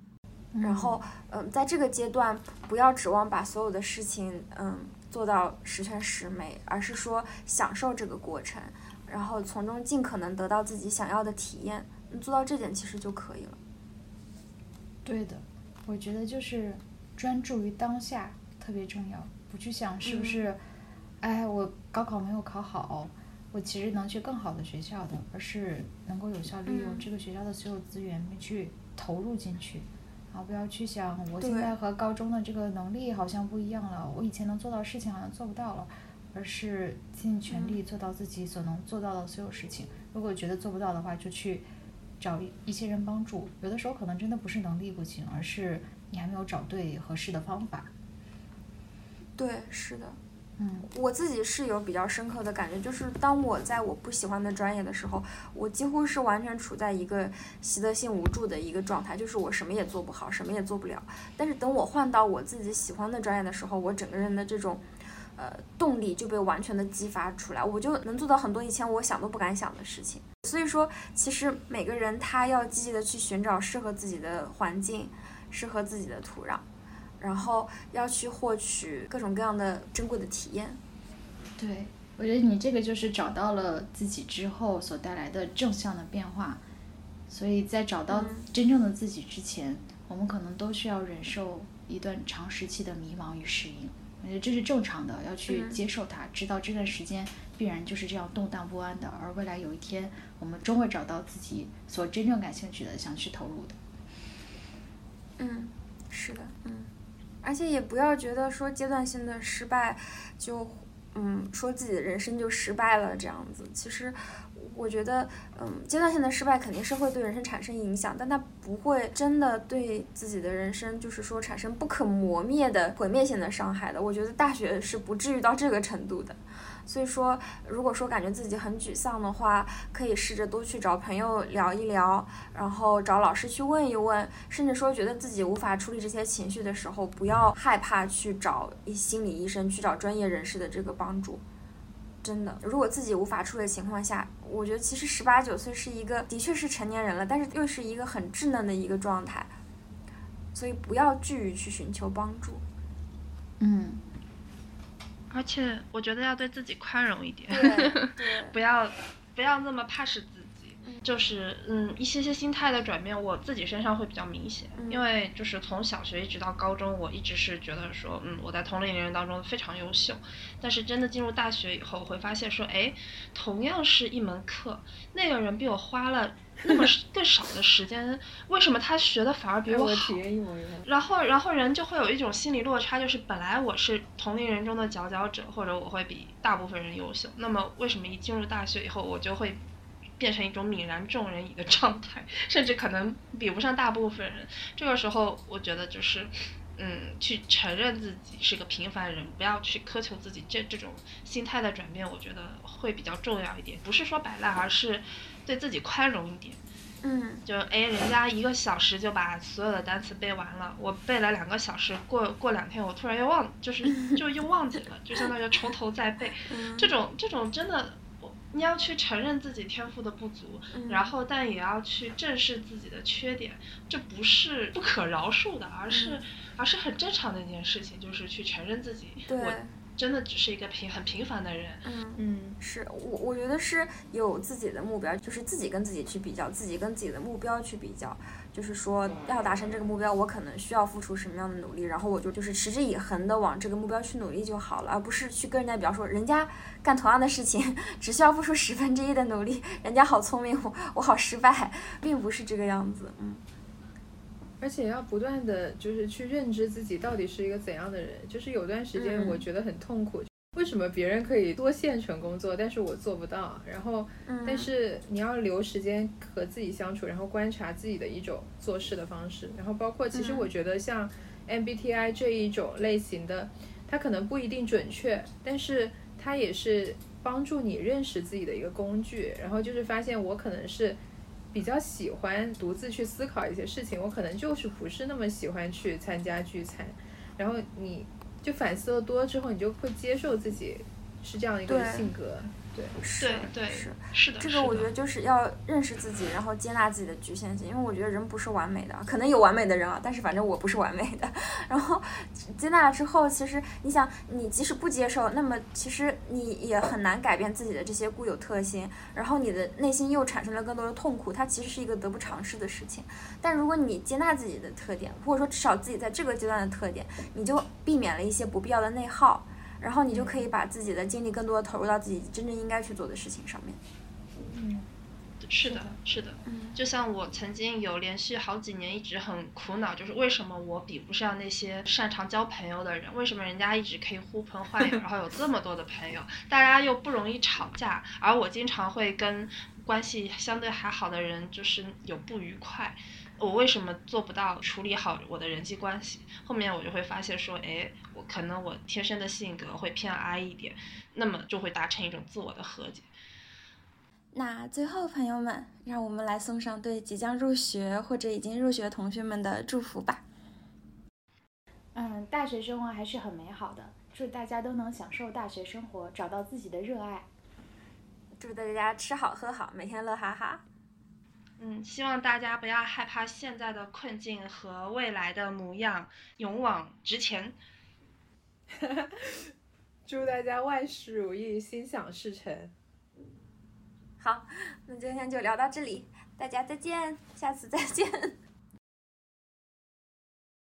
然后，嗯，在这个阶段不要指望把所有的事情，嗯，做到十全十美，而是说享受这个过程，然后从中尽可能得到自己想要的体验。做到这点其实就可以了。对的。我觉得就是专注于当下特别重要，不去想是不是，哎，我高考没有考好，我其实能去更好的学校的，而是能够有效利用这个学校的所有资源去投入进去，啊，不要去想我现在和高中的这个能力好像不一样了，我以前能做到事情好像做不到了，而是尽全力做到自己所能做到的所有事情。如果觉得做不到的话，就去。找一些人帮助，有的时候可能真的不是能力不行，而是你还没有找对合适的方法。对，是的，嗯，我自己是有比较深刻的感觉，就是当我在我不喜欢的专业的时候，我几乎是完全处在一个习得性无助的一个状态，就是我什么也做不好，什么也做不了。但是等我换到我自己喜欢的专业的时候，我整个人的这种。呃，动力就被完全的激发出来，我就能做到很多以前我想都不敢想的事情。所以说，其实每个人他要积极的去寻找适合自己的环境，适合自己的土壤，然后要去获取各种各样的珍贵的体验。对，我觉得你这个就是找到了自己之后所带来的正向的变化。所以在找到真正的自己之前，我们可能都需要忍受一段长时期的迷茫与适应。我觉得这是正常的，要去接受它，知道这段时间必然就是这样动荡不安的。而未来有一天，我们终会找到自己所真正感兴趣的，想去投入的。嗯，是的，嗯，而且也不要觉得说阶段性的失败就，嗯，说自己的人生就失败了这样子。其实。我觉得，嗯，阶段性的失败肯定是会对人生产生影响，但它不会真的对自己的人生，就是说产生不可磨灭的毁灭性的伤害的。我觉得大学是不至于到这个程度的。所以说，如果说感觉自己很沮丧的话，可以试着多去找朋友聊一聊，然后找老师去问一问，甚至说觉得自己无法处理这些情绪的时候，不要害怕去找一心理医生，去找专业人士的这个帮助。真的，如果自己无法处理的情况下，我觉得其实十八九岁是一个的确是成年人了，但是又是一个很稚嫩的一个状态，所以不要惧于去寻求帮助。嗯，而且我觉得要对自己宽容一点，不要不要那么怕死。就是嗯，一些些心态的转变，我自己身上会比较明显，因为就是从小学一直到高中，我一直是觉得说，嗯，我在同龄人当中非常优秀，但是真的进入大学以后，会发现说，哎，同样是一门课，那个人比我花了那么更少的时间，为什么他学的反而比我好？然后，然后人就会有一种心理落差，就是本来我是同龄人中的佼佼者，或者我会比大部分人优秀，那么为什么一进入大学以后，我就会？变成一种泯然众人矣的状态，甚至可能比不上大部分人。这个时候，我觉得就是，嗯，去承认自己是个平凡人，不要去苛求自己，这这种心态的转变，我觉得会比较重要一点。不是说摆烂，而是对自己宽容一点。嗯，就哎，人家一个小时就把所有的单词背完了，我背了两个小时，过过两天我突然又忘，就是 就又忘记了，就相当于从头再背。这种这种真的。你要去承认自己天赋的不足，然后但也要去正视自己的缺点，这不是不可饶恕的，而是而是很正常的一件事情，就是去承认自己。我真的只是一个平很平凡的人。嗯嗯，是我我觉得是有自己的目标，就是自己跟自己去比较，自己跟自己的目标去比较。就是说，要达成这个目标，我可能需要付出什么样的努力，然后我就就是持之以恒的往这个目标去努力就好了，而不是去跟人家比较说，人家干同样的事情只需要付出十分之一的努力，人家好聪明，我我好失败，并不是这个样子，嗯。而且要不断的就是去认知自己到底是一个怎样的人，就是有段时间我觉得很痛苦。为什么别人可以多线程工作，但是我做不到？然后，但是你要留时间和自己相处，然后观察自己的一种做事的方式。然后包括，其实我觉得像 MBTI 这一种类型的，它可能不一定准确，但是它也是帮助你认识自己的一个工具。然后就是发现我可能是比较喜欢独自去思考一些事情，我可能就是不是那么喜欢去参加聚餐。然后你。就反思的多之后，你就会接受自己是这样一个性格。对，是对是是的，这个我觉得就是要认识自己，然后接纳自己的局限性。因为我觉得人不是完美的，可能有完美的人啊，但是反正我不是完美的。然后接纳了之后，其实你想，你即使不接受，那么其实你也很难改变自己的这些固有特性。然后你的内心又产生了更多的痛苦，它其实是一个得不偿失的事情。但如果你接纳自己的特点，或者说至少自己在这个阶段的特点，你就避免了一些不必要的内耗。然后你就可以把自己的精力更多的投入到自己真正应该去做的事情上面。嗯，是的，是的。嗯，就像我曾经有连续好几年一直很苦恼，就是为什么我比不上那些擅长交朋友的人？为什么人家一直可以呼朋唤友，然后有这么多的朋友，大家又不容易吵架，而我经常会跟关系相对还好的人就是有不愉快。我为什么做不到处理好我的人际关系？后面我就会发现说，哎，我可能我天生的性格会偏 I 一点，那么就会达成一种自我的和解。那最后，朋友们，让我们来送上对即将入学或者已经入学同学们的祝福吧。嗯，大学生活还是很美好的，祝大家都能享受大学生活，找到自己的热爱。祝大家吃好喝好，每天乐哈哈。嗯，希望大家不要害怕现在的困境和未来的模样，勇往直前。祝大家万事如意，心想事成。好，那今天就聊到这里，大家再见，下次再见。